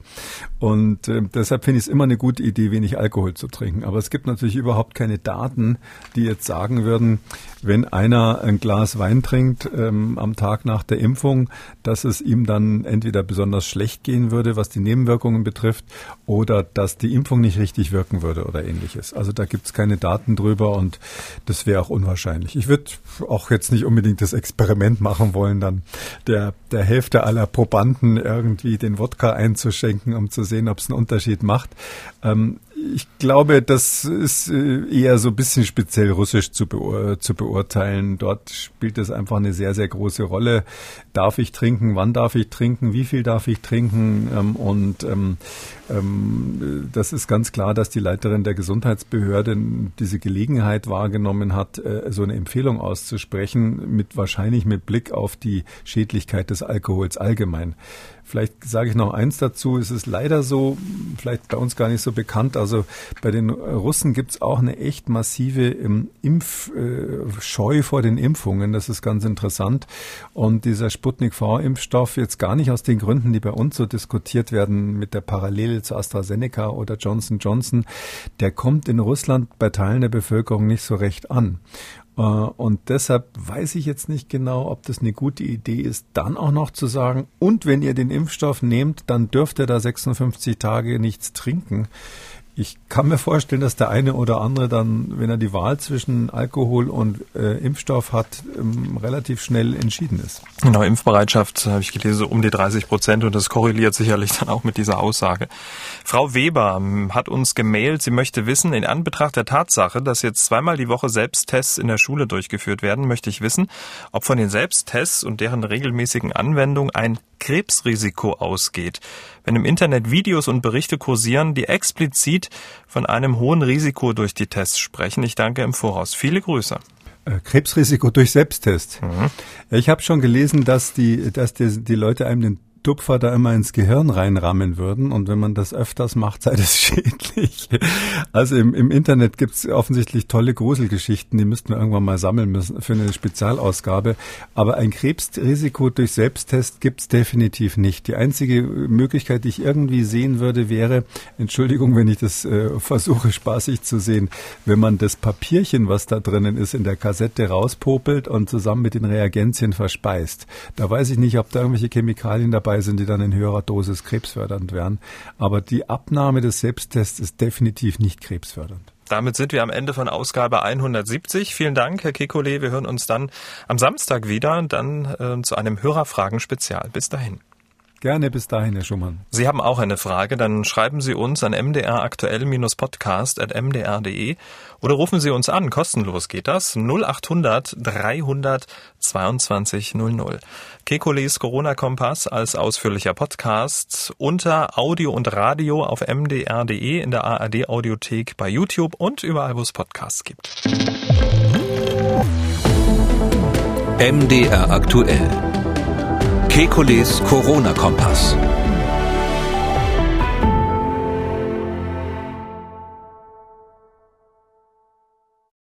Und äh, deshalb finde ich es immer eine gute Idee, wenig Alkohol zu trinken. Aber es gibt natürlich überhaupt keine Daten, die jetzt sagen würden, wenn einer ein Glas Wein trinkt ähm, am Tag nach der Impfung, dass es ihm dann entweder besonders schlecht gehen würde, was die Nebenwirkungen betrifft, oder dass die Impfung nicht richtig wirken würde oder ähnliches. Also da gibt es keine Daten drüber und das wäre auch unwahrscheinlich. Ich würde auch jetzt nicht unbedingt das Experiment machen wollen, dann der, der Hälfte aller Probanden irgendwie den Wodka einzuschenken, um zu sehen, ob es einen Unterschied macht. Ähm, ich glaube, das ist äh, eher so ein bisschen speziell russisch zu, beur zu beurteilen. Dort spielt es einfach eine sehr, sehr große Rolle. Darf ich trinken? Wann darf ich trinken? Wie viel darf ich trinken? Ähm, und ähm, das ist ganz klar, dass die Leiterin der Gesundheitsbehörde diese Gelegenheit wahrgenommen hat, äh, so eine Empfehlung auszusprechen, mit wahrscheinlich mit Blick auf die Schädlichkeit des Alkohols allgemein. Vielleicht sage ich noch eins dazu. Es ist leider so, vielleicht bei uns gar nicht so bekannt. Also bei den Russen gibt es auch eine echt massive ähm, Impfscheu äh, vor den Impfungen. Das ist ganz interessant. Und dieser Sputnik V-Impfstoff jetzt gar nicht aus den Gründen, die bei uns so diskutiert werden mit der Parallele zu AstraZeneca oder Johnson Johnson, der kommt in Russland bei Teilen der Bevölkerung nicht so recht an. Äh, und deshalb weiß ich jetzt nicht genau, ob das eine gute Idee ist, dann auch noch zu sagen, und wenn ihr den Impfstoff nehmt, dann dürft ihr da 56 Tage nichts trinken. Ich kann mir vorstellen, dass der eine oder andere dann, wenn er die Wahl zwischen Alkohol und äh, Impfstoff hat, ähm, relativ schnell entschieden ist. Genau, Impfbereitschaft habe ich gelesen, um die 30 Prozent und das korreliert sicherlich dann auch mit dieser Aussage. Frau Weber hat uns gemailt, sie möchte wissen, in Anbetracht der Tatsache, dass jetzt zweimal die Woche Selbsttests in der Schule durchgeführt werden, möchte ich wissen, ob von den Selbsttests und deren regelmäßigen Anwendung ein Krebsrisiko ausgeht, wenn im Internet Videos und Berichte kursieren, die explizit von einem hohen Risiko durch die Tests sprechen. Ich danke im Voraus. Viele Grüße. Äh, Krebsrisiko durch Selbsttest. Mhm. Ich habe schon gelesen, dass die, dass die, die Leute einem den Tupfer da immer ins Gehirn reinrammen würden und wenn man das öfters macht, sei das *laughs* schädlich. Also im, im Internet gibt's offensichtlich tolle Gruselgeschichten, die müssten wir irgendwann mal sammeln müssen für eine Spezialausgabe. Aber ein Krebsrisiko durch Selbsttest gibt's definitiv nicht. Die einzige Möglichkeit, die ich irgendwie sehen würde, wäre, Entschuldigung, wenn ich das äh, versuche spaßig zu sehen, wenn man das Papierchen, was da drinnen ist, in der Kassette rauspopelt und zusammen mit den Reagenzien verspeist. Da weiß ich nicht, ob da irgendwelche Chemikalien dabei dabei sind, die dann in höherer Dosis krebsfördernd wären. Aber die Abnahme des Selbsttests ist definitiv nicht krebsfördernd. Damit sind wir am Ende von Ausgabe 170. Vielen Dank, Herr Kekole. Wir hören uns dann am Samstag wieder, dann äh, zu einem Hörerfragen-Spezial. Bis dahin. Gerne bis dahin, Herr Schumann. Sie haben auch eine Frage, dann schreiben Sie uns an mdraktuell-podcast.mdr.de oder rufen Sie uns an, kostenlos geht das, 0800 300 22 00. Kekules Corona-Kompass als ausführlicher Podcast unter Audio und Radio auf mdr.de in der ARD-Audiothek bei YouTube und überall, wo es Podcasts gibt. MDR aktuell Kekules Corona-Kompass.